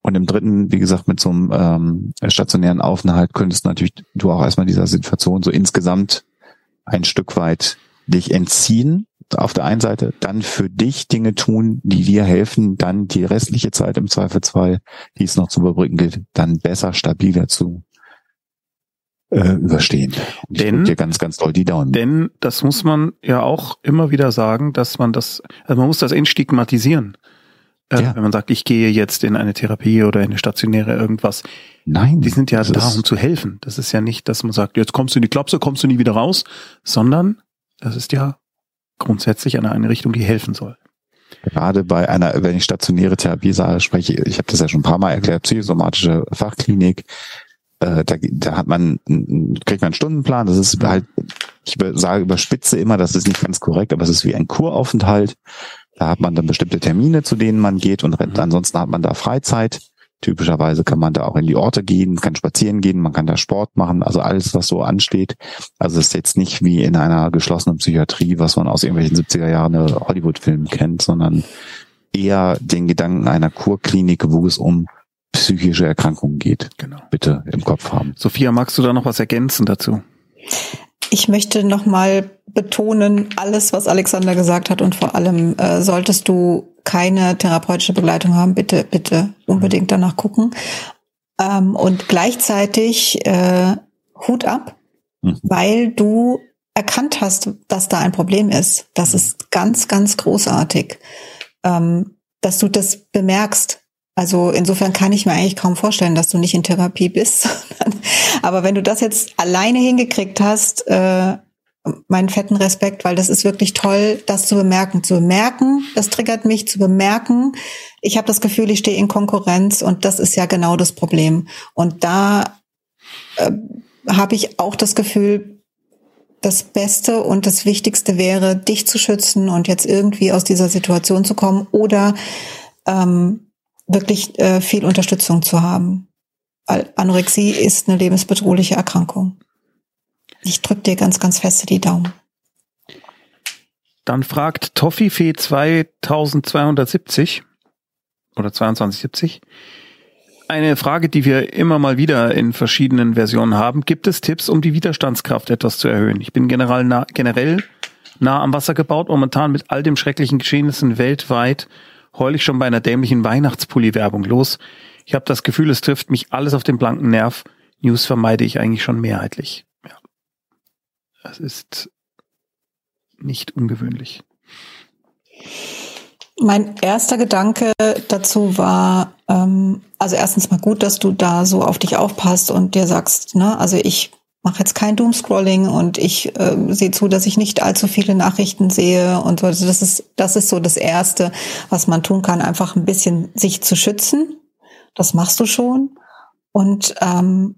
Und im dritten, wie gesagt, mit so einem ähm, stationären Aufenthalt könntest natürlich du auch erstmal dieser Situation so insgesamt ein Stück weit dich entziehen. Auf der einen Seite dann für dich Dinge tun, die dir helfen, dann die restliche Zeit im Zweifelsfall, die es noch zu überbrücken gilt, dann besser, stabiler zu äh, überstehen. Und Denn- dir ganz, ganz doll die Daumen. Denn das muss man ja auch immer wieder sagen, dass man das, also man muss das entstigmatisieren. Äh, Ja. Wenn man sagt, ich gehe jetzt in eine Therapie oder in eine stationäre irgendwas. Nein, Die sind ja da, um zu helfen. Das ist ja nicht, dass man sagt, jetzt kommst du in die Klapse, kommst du nie wieder raus, sondern das ist ja grundsätzlich eine Einrichtung, die helfen soll. gerade bei einer, wenn ich stationäre Therapie sage, spreche, ich habe das ja schon ein paar Mal erklärt, psychosomatische Fachklinik, äh, da, da hat man, kriegt man einen Stundenplan, das ist halt, ich sage überspitze immer, das ist nicht ganz korrekt, aber es ist wie ein Kuraufenthalt. Da hat man dann bestimmte Termine, zu denen man geht und Mhm. ansonsten hat man da Freizeit. Typischerweise kann man da auch in die Orte gehen, kann spazieren gehen, man kann da Sport machen, also alles, was so ansteht. Also es ist jetzt nicht wie in einer geschlossenen Psychiatrie, was man aus irgendwelchen 70er Jahren Hollywood-Filmen kennt, sondern eher den Gedanken einer Kurklinik, wo es um psychische Erkrankungen geht. Genau. Bitte im Kopf haben. Sophia, magst du da noch was ergänzen dazu? Ich möchte nochmal betonen, alles, was Alexander gesagt hat und vor allem äh, solltest du keine therapeutische Begleitung haben, bitte, bitte unbedingt danach gucken. Ähm, und gleichzeitig äh, Hut ab, Mhm. weil du erkannt hast, dass da ein Problem ist. Das ist ganz, ganz großartig, ähm, dass du das bemerkst. Also insofern kann ich mir eigentlich kaum vorstellen, dass du nicht in Therapie bist. Aber wenn du das jetzt alleine hingekriegt hast, äh, meinen fetten Respekt, weil das ist wirklich toll, das zu bemerken. Zu bemerken, das triggert mich, zu bemerken, ich habe das Gefühl, ich stehe in Konkurrenz und das ist ja genau das Problem. Und da äh, habe ich auch das Gefühl, das Beste und das Wichtigste wäre, dich zu schützen und jetzt irgendwie aus dieser Situation zu kommen oder ähm, wirklich äh, viel Unterstützung zu haben. Anorexie ist eine lebensbedrohliche Erkrankung. Ich drücke dir ganz, ganz feste die Daumen. Dann fragt Toffifee 2270 oder 2270 eine Frage, die wir immer mal wieder in verschiedenen Versionen haben. Gibt es Tipps, um die Widerstandskraft etwas zu erhöhen? Ich bin generell nah, generell nah am Wasser gebaut. Momentan mit all dem schrecklichen Geschehnissen weltweit heul ich schon bei einer dämlichen Weihnachtspulli-Werbung los. Ich habe das Gefühl, es trifft mich alles auf den blanken Nerv. News vermeide ich eigentlich schon mehrheitlich. Ja. Das ist nicht ungewöhnlich. Mein erster Gedanke dazu war, ähm, also erstens mal gut, dass du da so auf dich aufpasst und dir sagst, ne, also ich mache jetzt kein Doomscrolling und ich äh, sehe zu, dass ich nicht allzu viele Nachrichten sehe und so. Also das ist das ist so das erste, was man tun kann, einfach ein bisschen sich zu schützen. Das machst du schon. Und ähm,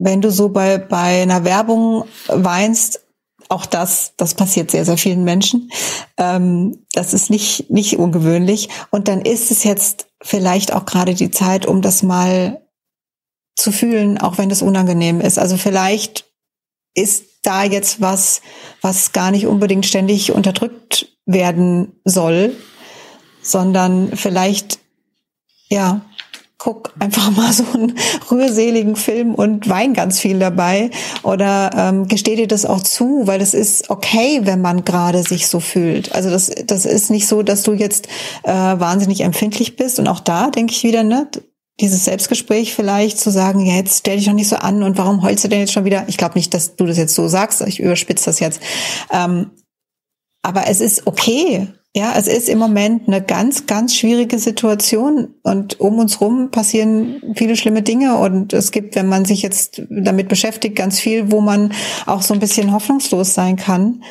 wenn du so bei bei einer Werbung weinst, auch das, das passiert sehr, sehr vielen Menschen. Ähm, das ist nicht, nicht ungewöhnlich. Und dann ist es jetzt vielleicht auch gerade die Zeit, um das mal zu fühlen, auch wenn es unangenehm ist. Also vielleicht ist da jetzt was, was gar nicht unbedingt ständig unterdrückt werden soll, sondern vielleicht, ja, guck einfach mal so einen rührseligen Film und wein ganz viel dabei oder ähm, gesteh dir das auch zu, weil es ist okay, wenn man gerade sich so fühlt. Also das, das ist nicht so, dass du jetzt äh, wahnsinnig empfindlich bist und auch da denke ich wieder, ne, dieses Selbstgespräch vielleicht zu sagen, ja, jetzt stell dich doch nicht so an und warum heulst du denn jetzt schon wieder? Ich glaube nicht, dass du das jetzt so sagst, ich überspitze das jetzt. Ähm, aber es ist okay, ja, es ist im Moment eine ganz, ganz schwierige Situation und um uns rum passieren viele schlimme Dinge und es gibt, wenn man sich jetzt damit beschäftigt, ganz viel, wo man auch so ein bisschen hoffnungslos sein kann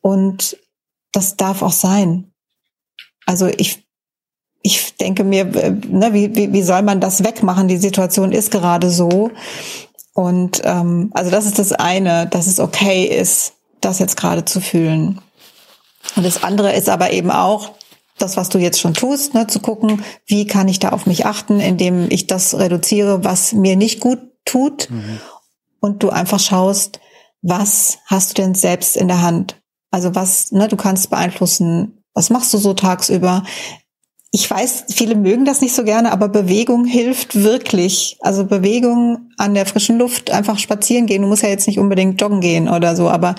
und das darf auch sein. Also ich, ich denke mir, ne, wie, wie, wie soll man das wegmachen? Die Situation ist gerade so und ähm, also das ist das eine, dass es okay ist, das jetzt gerade zu fühlen. Und das andere ist aber eben auch, das, was du jetzt schon tust, ne, zu gucken, wie kann ich da auf mich achten, indem ich das reduziere, was mir nicht gut tut. Mhm. Und du einfach schaust, was hast du denn selbst in der Hand? Also was, ne, du kannst beeinflussen, was machst du so tagsüber? Ich weiß, viele mögen das nicht so gerne, aber Bewegung hilft wirklich. Also Bewegung an der frischen Luft, einfach spazieren gehen. Du musst ja jetzt nicht unbedingt joggen gehen oder so, aber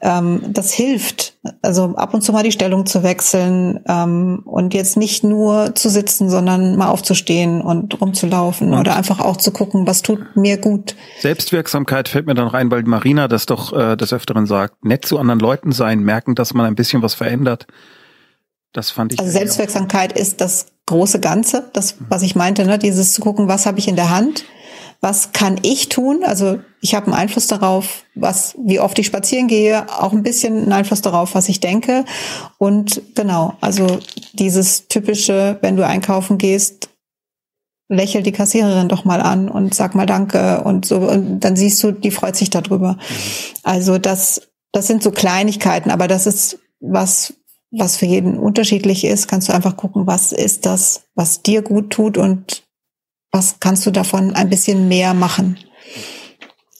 ähm, das hilft. Also ab und zu mal die Stellung zu wechseln ähm, und jetzt nicht nur zu sitzen, sondern mal aufzustehen und rumzulaufen und oder einfach auch zu gucken, was tut mir gut. Selbstwirksamkeit fällt mir dann rein, weil Marina das doch äh, des Öfteren sagt. Nett zu anderen Leuten sein, merken, dass man ein bisschen was verändert. Das fand ich. Also Selbstwirksamkeit ist das große Ganze, das, was ich meinte, ne? dieses zu gucken, was habe ich in der Hand, was kann ich tun? Also ich habe einen Einfluss darauf, was, wie oft ich spazieren gehe, auch ein bisschen einen Einfluss darauf, was ich denke. Und genau, also dieses typische, wenn du einkaufen gehst, lächel die Kassiererin doch mal an und sag mal Danke und so. Und dann siehst du, die freut sich darüber. Mhm. Also das, das sind so Kleinigkeiten, aber das ist was, was für jeden unterschiedlich ist, kannst du einfach gucken, was ist das, was dir gut tut und was kannst du davon ein bisschen mehr machen.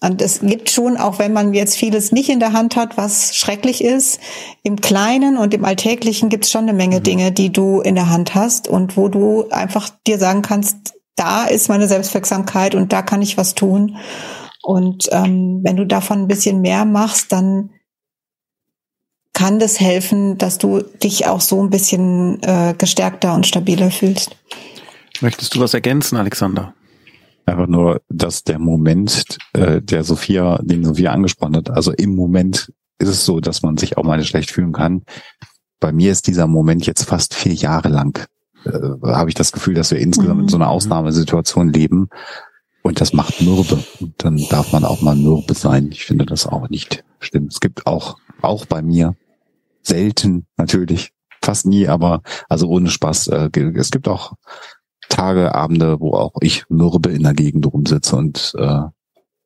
Und es gibt schon, auch wenn man jetzt vieles nicht in der Hand hat, was schrecklich ist, im Kleinen und im Alltäglichen gibt es schon eine Menge mhm. Dinge, die du in der Hand hast und wo du einfach dir sagen kannst, da ist meine Selbstwirksamkeit und da kann ich was tun. Und ähm, wenn du davon ein bisschen mehr machst, dann kann das helfen, dass du dich auch so ein bisschen äh, gestärkter und stabiler fühlst. Möchtest du was ergänzen, Alexander? Einfach nur, dass der Moment, äh, der Sophia, den Sophia angesprochen hat, also im Moment ist es so, dass man sich auch mal schlecht fühlen kann. Bei mir ist dieser Moment jetzt fast vier Jahre lang. Äh, habe ich das Gefühl, dass wir insgesamt Mhm. in so einer Ausnahmesituation leben. Und das macht mürbe. Und dann darf man auch mal mürbe sein. Ich finde das auch nicht schlimm. Es gibt auch, auch bei mir, selten natürlich, fast nie, aber also ohne Spaß. Äh, es gibt auch Tage, Abende, wo auch ich mürbe in der Gegend rumsitze und äh,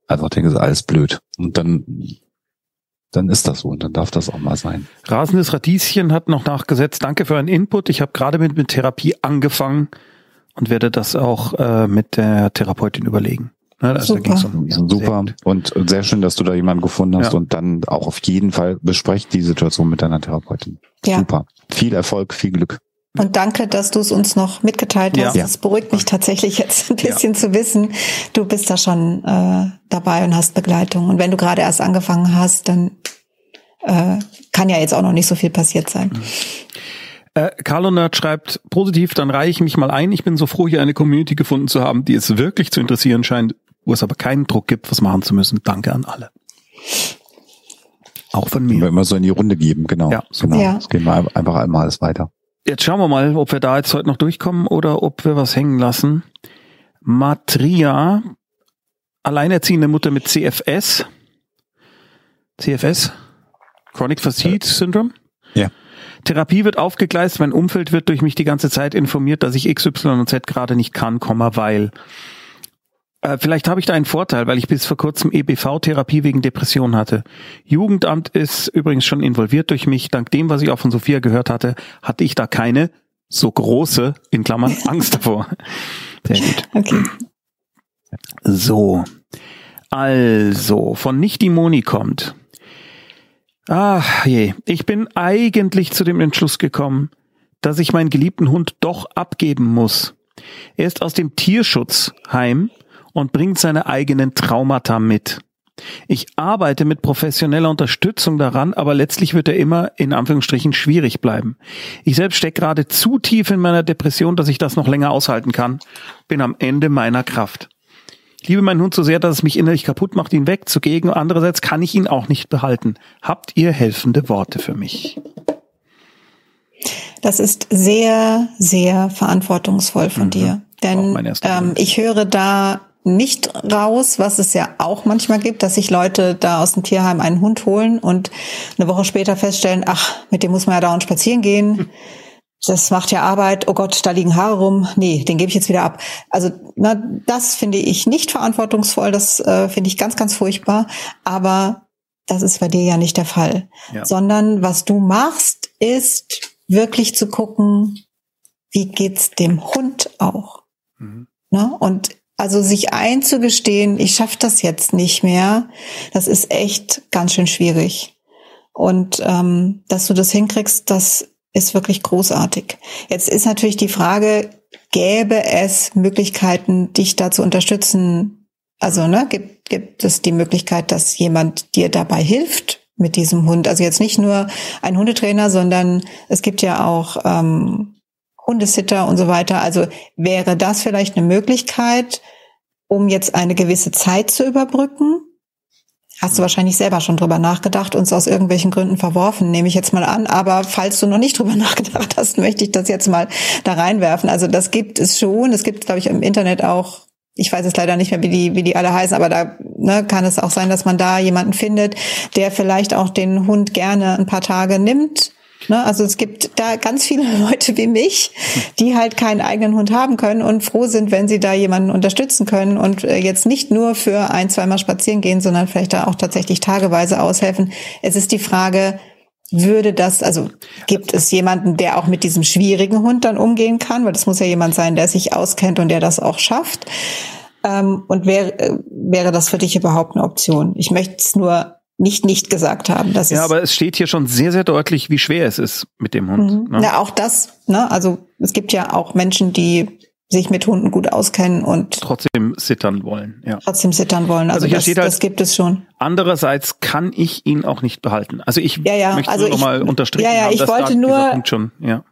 einfach denke, es ist alles blöd. Und dann, dann ist das so und dann darf das auch mal sein. Rasendes Radieschen hat noch nachgesetzt. Danke für euren Input. Ich habe gerade mit, mit Therapie angefangen und werde das auch äh, mit der Therapeutin überlegen. Ne, also da Super. ging's um, ja, Super. Und sehr schön, dass du da jemanden gefunden hast Ja. und dann auch auf jeden Fall besprecht die Situation mit deiner Therapeutin. Ja. Super. Viel Erfolg, viel Glück. Und danke, dass du es uns noch mitgeteilt Ja. hast. Es beruhigt mich tatsächlich jetzt ein bisschen zu wissen, du bist da schon äh, dabei und hast Begleitung. Und wenn du gerade erst angefangen hast, dann äh, kann ja jetzt auch noch nicht so viel passiert sein. Äh, Carlo Nerd schreibt positiv, dann reihe ich mich mal ein. Ich bin so froh, hier eine Community gefunden zu haben, die es wirklich zu interessieren scheint, wo es aber keinen Druck gibt, was machen zu müssen. Danke an alle. Auch von Wir mir. immer so in die Runde geben, genau. Ja, genau. Ja. Es gehen wir einfach einmal alles weiter. Jetzt schauen wir mal, ob wir da jetzt heute noch durchkommen oder ob wir was hängen lassen. Matria, alleinerziehende Mutter mit CFS. CFS? Chronic Fatigue Syndrome? Ja. Therapie wird aufgegleist, mein Umfeld wird durch mich die ganze Zeit informiert, dass ich X, Y und Z gerade nicht kann, Komma, weil. Äh, vielleicht habe ich da einen Vorteil, weil ich bis vor kurzem EBV-Therapie wegen Depression hatte. Jugendamt ist übrigens schon involviert durch mich. Dank dem, was ich auch von Sophia gehört hatte, hatte ich da keine so große, in Klammern, Angst davor. Sehr gut. Okay. So. Also, von nicht die Moni kommt. Ach je, ich bin eigentlich zu dem Entschluss gekommen, dass ich meinen geliebten Hund doch abgeben muss. Er ist aus dem Tierschutzheim und bringt seine eigenen Traumata mit. Ich arbeite mit professioneller Unterstützung daran, aber letztlich wird er immer in Anführungsstrichen schwierig bleiben. Ich selbst stecke gerade zu tief in meiner Depression, dass ich das noch länger aushalten kann. Bin am Ende meiner Kraft. Ich liebe meinen Hund so sehr, dass es mich innerlich kaputt macht, ihn wegzugeben. Andererseits kann ich ihn auch nicht behalten. Habt ihr helfende Worte für mich? Das ist sehr, sehr verantwortungsvoll von Mhm. dir. Denn ähm, ich höre da nicht raus, was es ja auch manchmal gibt, dass sich Leute da aus dem Tierheim einen Hund holen und eine Woche später feststellen, ach, mit dem muss man ja dauernd spazieren gehen. Das macht ja Arbeit. Oh Gott, da liegen Haare rum. Nee, den gebe ich jetzt wieder ab. Also, na, das finde ich nicht verantwortungsvoll. Das äh, finde ich ganz, ganz furchtbar. Aber das ist bei dir ja nicht der Fall. Ja. Sondern was du machst, ist wirklich zu gucken, wie geht's dem Hund auch. Mhm. Ne? Und also sich einzugestehen, ich schaffe das jetzt nicht mehr, das ist echt ganz schön schwierig. Und ähm, dass du das hinkriegst, das ist wirklich großartig. Jetzt ist natürlich die Frage, gäbe es Möglichkeiten, dich da zu unterstützen? Also ne, gibt, gibt es die Möglichkeit, dass jemand dir dabei hilft mit diesem Hund? Also jetzt nicht nur ein Hundetrainer, sondern es gibt ja auch ähm, Hundesitter und so weiter. Also wäre das vielleicht eine Möglichkeit, um jetzt eine gewisse Zeit zu überbrücken? Hast du wahrscheinlich selber schon drüber nachgedacht und es aus irgendwelchen Gründen verworfen, nehme ich jetzt mal an. Aber falls du noch nicht drüber nachgedacht hast, möchte ich das jetzt mal da reinwerfen. Also das gibt es schon. Es gibt, glaube ich, im Internet auch, ich weiß jetzt leider nicht mehr, wie die, wie die alle heißen, aber da ne, kann es auch sein, dass man da jemanden findet, der vielleicht auch den Hund gerne ein paar Tage nimmt. Ne, also es gibt da ganz viele Leute wie mich, die halt keinen eigenen Hund haben können und froh sind, wenn sie da jemanden unterstützen können und äh, jetzt nicht nur für ein, zweimal spazieren gehen, sondern vielleicht da auch tatsächlich tageweise aushelfen. Es ist die Frage, würde das, also gibt es jemanden, der auch mit diesem schwierigen Hund dann umgehen kann, weil das muss ja jemand sein, der sich auskennt und der das auch schafft. Ähm, und wäre, äh, wäre das für dich überhaupt eine Option? Ich möchte es nur nicht nicht gesagt haben. Das Ja, aber es steht hier schon sehr, sehr deutlich, wie schwer es ist mit dem Hund. Mhm. Ne? Ja, auch das, ne? Also es gibt ja auch Menschen, die sich mit Hunden gut auskennen und Trotzdem sittern wollen. Ja. trotzdem sittern wollen. Also, Also das, halt- das gibt es schon. Andererseits kann ich ihn auch nicht behalten. Also ich Ja, ja, möchte also nur noch ich- mal unterstrichen ja, ja, haben, ich wollte nur- schon, ja.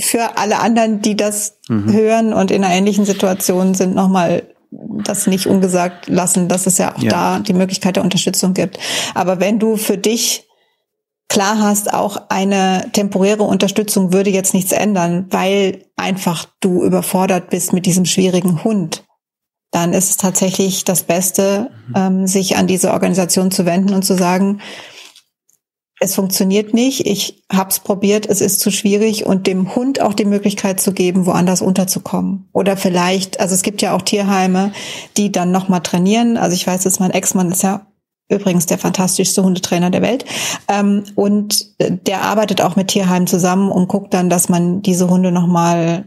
Für alle anderen, die das Mhm. hören und in einer ähnlichen Situation sind, nochmal das nicht ungesagt lassen, dass es ja auch Ja. da die Möglichkeit der Unterstützung gibt. Aber wenn du für dich klar hast, auch eine temporäre Unterstützung würde jetzt nichts ändern, weil einfach du überfordert bist mit diesem schwierigen Hund. Dann ist es tatsächlich das Beste, mhm. ähm, sich an diese Organisation zu wenden und zu sagen, es funktioniert nicht, ich hab's probiert, es ist zu schwierig und dem Hund auch die Möglichkeit zu geben, woanders unterzukommen. Oder vielleicht, also es gibt ja auch Tierheime, die dann nochmal trainieren. Also ich weiß jetzt, mein Ex-Mann ist ja übrigens der fantastischste Hundetrainer der Welt. Ähm, und der arbeitet auch mit Tierheimen zusammen und guckt dann, dass man diese Hunde nochmal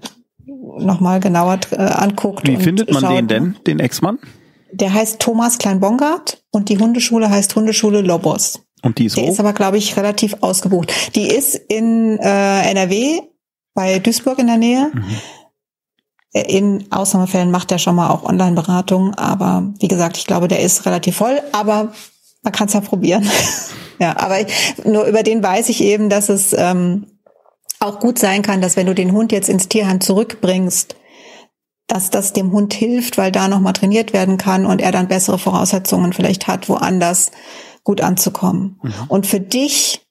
noch mal genauer äh, anguckt. Wie findet man schaut, den denn, den Ex-Mann? Der heißt Thomas Klein-Bongard und die Hundeschule heißt Hundeschule Lobos. Und die ist Der wo? ist aber, glaube ich, relativ ausgebucht. Die ist in äh, NRW, bei Duisburg in der Nähe. Mhm. In Ausnahmefällen macht er schon mal auch Online-Beratung, aber wie gesagt, ich glaube, der ist relativ voll, aber man kann es ja probieren. ja, aber nur über den weiß ich eben, dass es ähm, auch gut sein kann, dass wenn du den Hund jetzt ins Tierheim zurückbringst, dass das dem Hund hilft, weil da nochmal trainiert werden kann und er dann bessere Voraussetzungen vielleicht hat, woanders gut anzukommen. Mhm. Und für dich,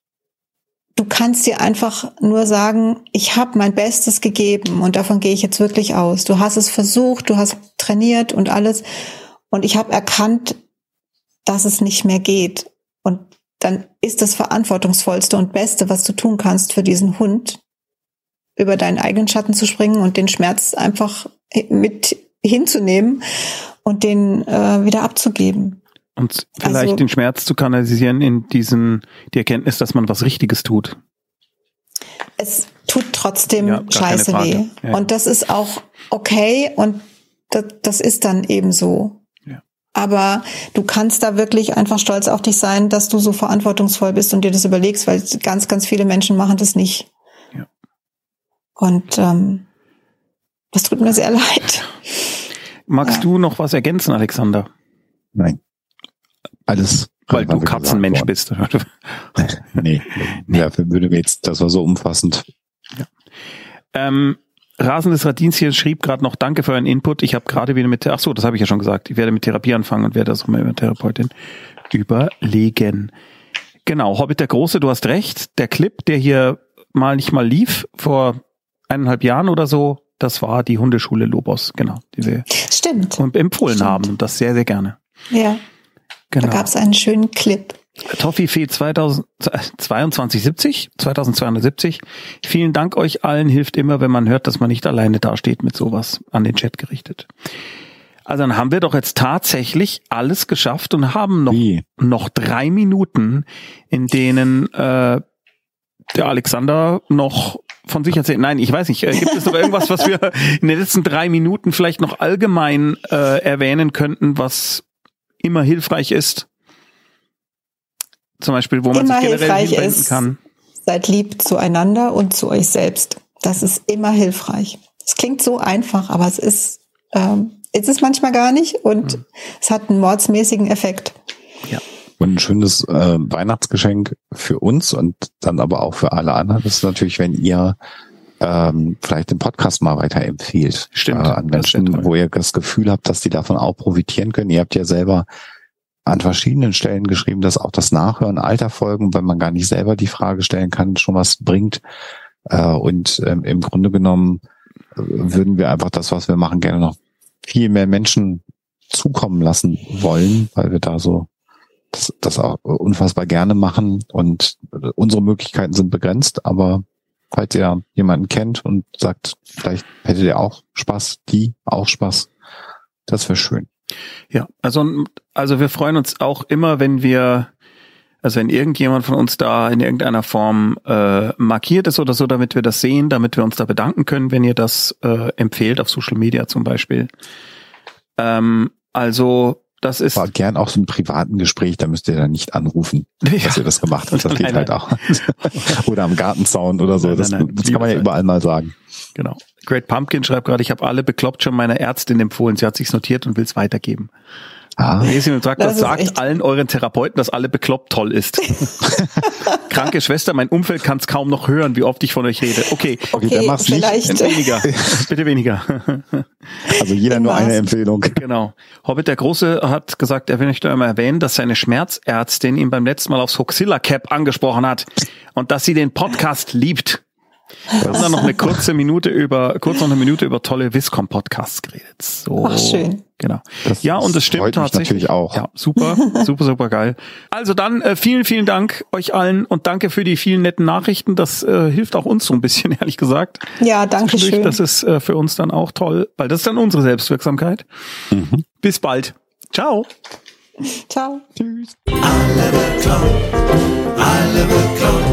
du kannst dir einfach nur sagen, ich habe mein Bestes gegeben und davon gehe ich jetzt wirklich aus. Du hast es versucht, du hast trainiert und alles und ich habe erkannt, dass es nicht mehr geht. Und dann ist das verantwortungsvollste und Beste, was du tun kannst für diesen Hund, über deinen eigenen Schatten zu springen und den Schmerz einfach mit hinzunehmen und den äh, wieder abzugeben. Und vielleicht also, den Schmerz zu kanalisieren in diesen, die Erkenntnis, dass man was Richtiges tut. Es tut trotzdem ja, scheiße weh. Ja. Und das ist auch okay und das, das ist dann eben so. Ja. Aber du kannst da wirklich einfach stolz auf dich sein, dass du so verantwortungsvoll bist und dir das überlegst, weil ganz, ganz viele Menschen machen das nicht. Ja. Und ähm, das tut mir sehr leid. Magst ja. du noch was ergänzen, Alexander? Nein alles. Weil du Katzenmensch bist. nee, nee. Ja, würde mir jetzt, das war so umfassend. Ja. Ähm, Rasendes Radins hier schrieb gerade noch Danke für euren Input. Ich habe gerade wieder mit, ach so, das habe ich ja schon gesagt. Ich werde mit Therapie anfangen und werde das auch mal mit Therapeutin überlegen. Genau, Hobbit der Große, du hast recht. Der Clip, der hier mal nicht mal lief, vor eineinhalb Jahren oder so, das war die Hundeschule Lobos, genau, die wir Stimmt. empfohlen Stimmt. haben und das sehr, sehr gerne. Ja. Genau. Da gab es einen schönen Clip. Toffifee 2270, 2270. Vielen Dank euch allen, hilft immer, wenn man hört, dass man nicht alleine dasteht mit sowas an den Chat gerichtet. Also dann haben wir doch jetzt tatsächlich alles geschafft und haben noch, noch drei Minuten, in denen äh, der Alexander noch von sich erzählt. Nein, ich weiß nicht. Äh, gibt es noch irgendwas, was wir in den letzten drei Minuten vielleicht noch allgemein äh, erwähnen könnten, was immer hilfreich ist. Zum Beispiel, wo man immer sich generell hinwenden kann. Seid lieb zueinander und zu euch selbst. Das ist immer hilfreich. Es klingt so einfach, aber es ist, ähm, es ist manchmal gar nicht und mhm. es hat einen mordsmäßigen Effekt. Ja. Und ein schönes äh, Weihnachtsgeschenk für uns und dann aber auch für alle anderen ist natürlich, wenn ihr ähm, vielleicht den Podcast mal weiterempfiehlt. Stimmt. Äh, an Menschen, wo ihr das Gefühl habt, dass die davon auch profitieren können. Ihr habt ja selber an verschiedenen Stellen geschrieben, dass auch das Nachhören alter Folgen, wenn man gar nicht selber die Frage stellen kann, schon was bringt. Äh, und ähm, im Grunde genommen äh, würden wir einfach das, was wir machen, gerne noch viel mehr Menschen zukommen lassen wollen, weil wir da so das, das auch unfassbar gerne machen und unsere Möglichkeiten sind begrenzt, aber falls ihr jemanden kennt und sagt, vielleicht hättet ihr auch Spaß, die auch Spaß, das wäre schön. Ja, also, also wir freuen uns auch immer, wenn wir, also wenn irgendjemand von uns da in irgendeiner Form äh, markiert ist oder so, damit wir das sehen, damit wir uns da bedanken können, wenn ihr das äh, empfehlt auf Social Media zum Beispiel. Ähm, also das ist. War gern auch so ein privaten Gespräch, da müsst ihr dann nicht anrufen, ja. dass ihr das gemacht habt. Das geht halt auch. oder am Gartenzaun oder so. Nein, das, nein, nein. das kann man ja überall mal sagen. Genau. Great Pumpkin schreibt gerade, ich habe alle bekloppt schon meiner Ärztin empfohlen. Sie hat sich's notiert und will es weitergeben. Das das ist sagt echt- allen euren Therapeuten, dass alle bekloppt toll ist. Kranke Schwester, mein Umfeld kann es kaum noch hören, wie oft ich von euch rede. Okay, Okay, Okay, dann mach's nicht. vielleicht. weniger. Bitte weniger. also jeder In nur eine Maßen. Empfehlung. Genau. Hobbit der Große hat gesagt, er möchte einmal erwähnen, dass seine Schmerzärztin ihn beim letzten Mal aufs Hoxilla Cap angesprochen hat und dass sie den Podcast liebt. Wir haben dann noch eine kurze Minute über, kurz noch eine Minute über tolle Viscom Podcasts geredet. So. Ach, schön. Genau. Das ja, und es stimmt freut mich tatsächlich. natürlich auch. Ja, super, super, super geil. Also dann äh, vielen, vielen Dank euch allen und danke für die vielen netten Nachrichten. Das äh, hilft auch uns so ein bisschen, ehrlich gesagt. Ja, danke schön. Das ist äh, für uns dann auch toll, weil das ist dann unsere Selbstwirksamkeit. Mhm. Bis bald. Ciao. Ciao. Tschüss. Alle bekloppt, alle bekloppt.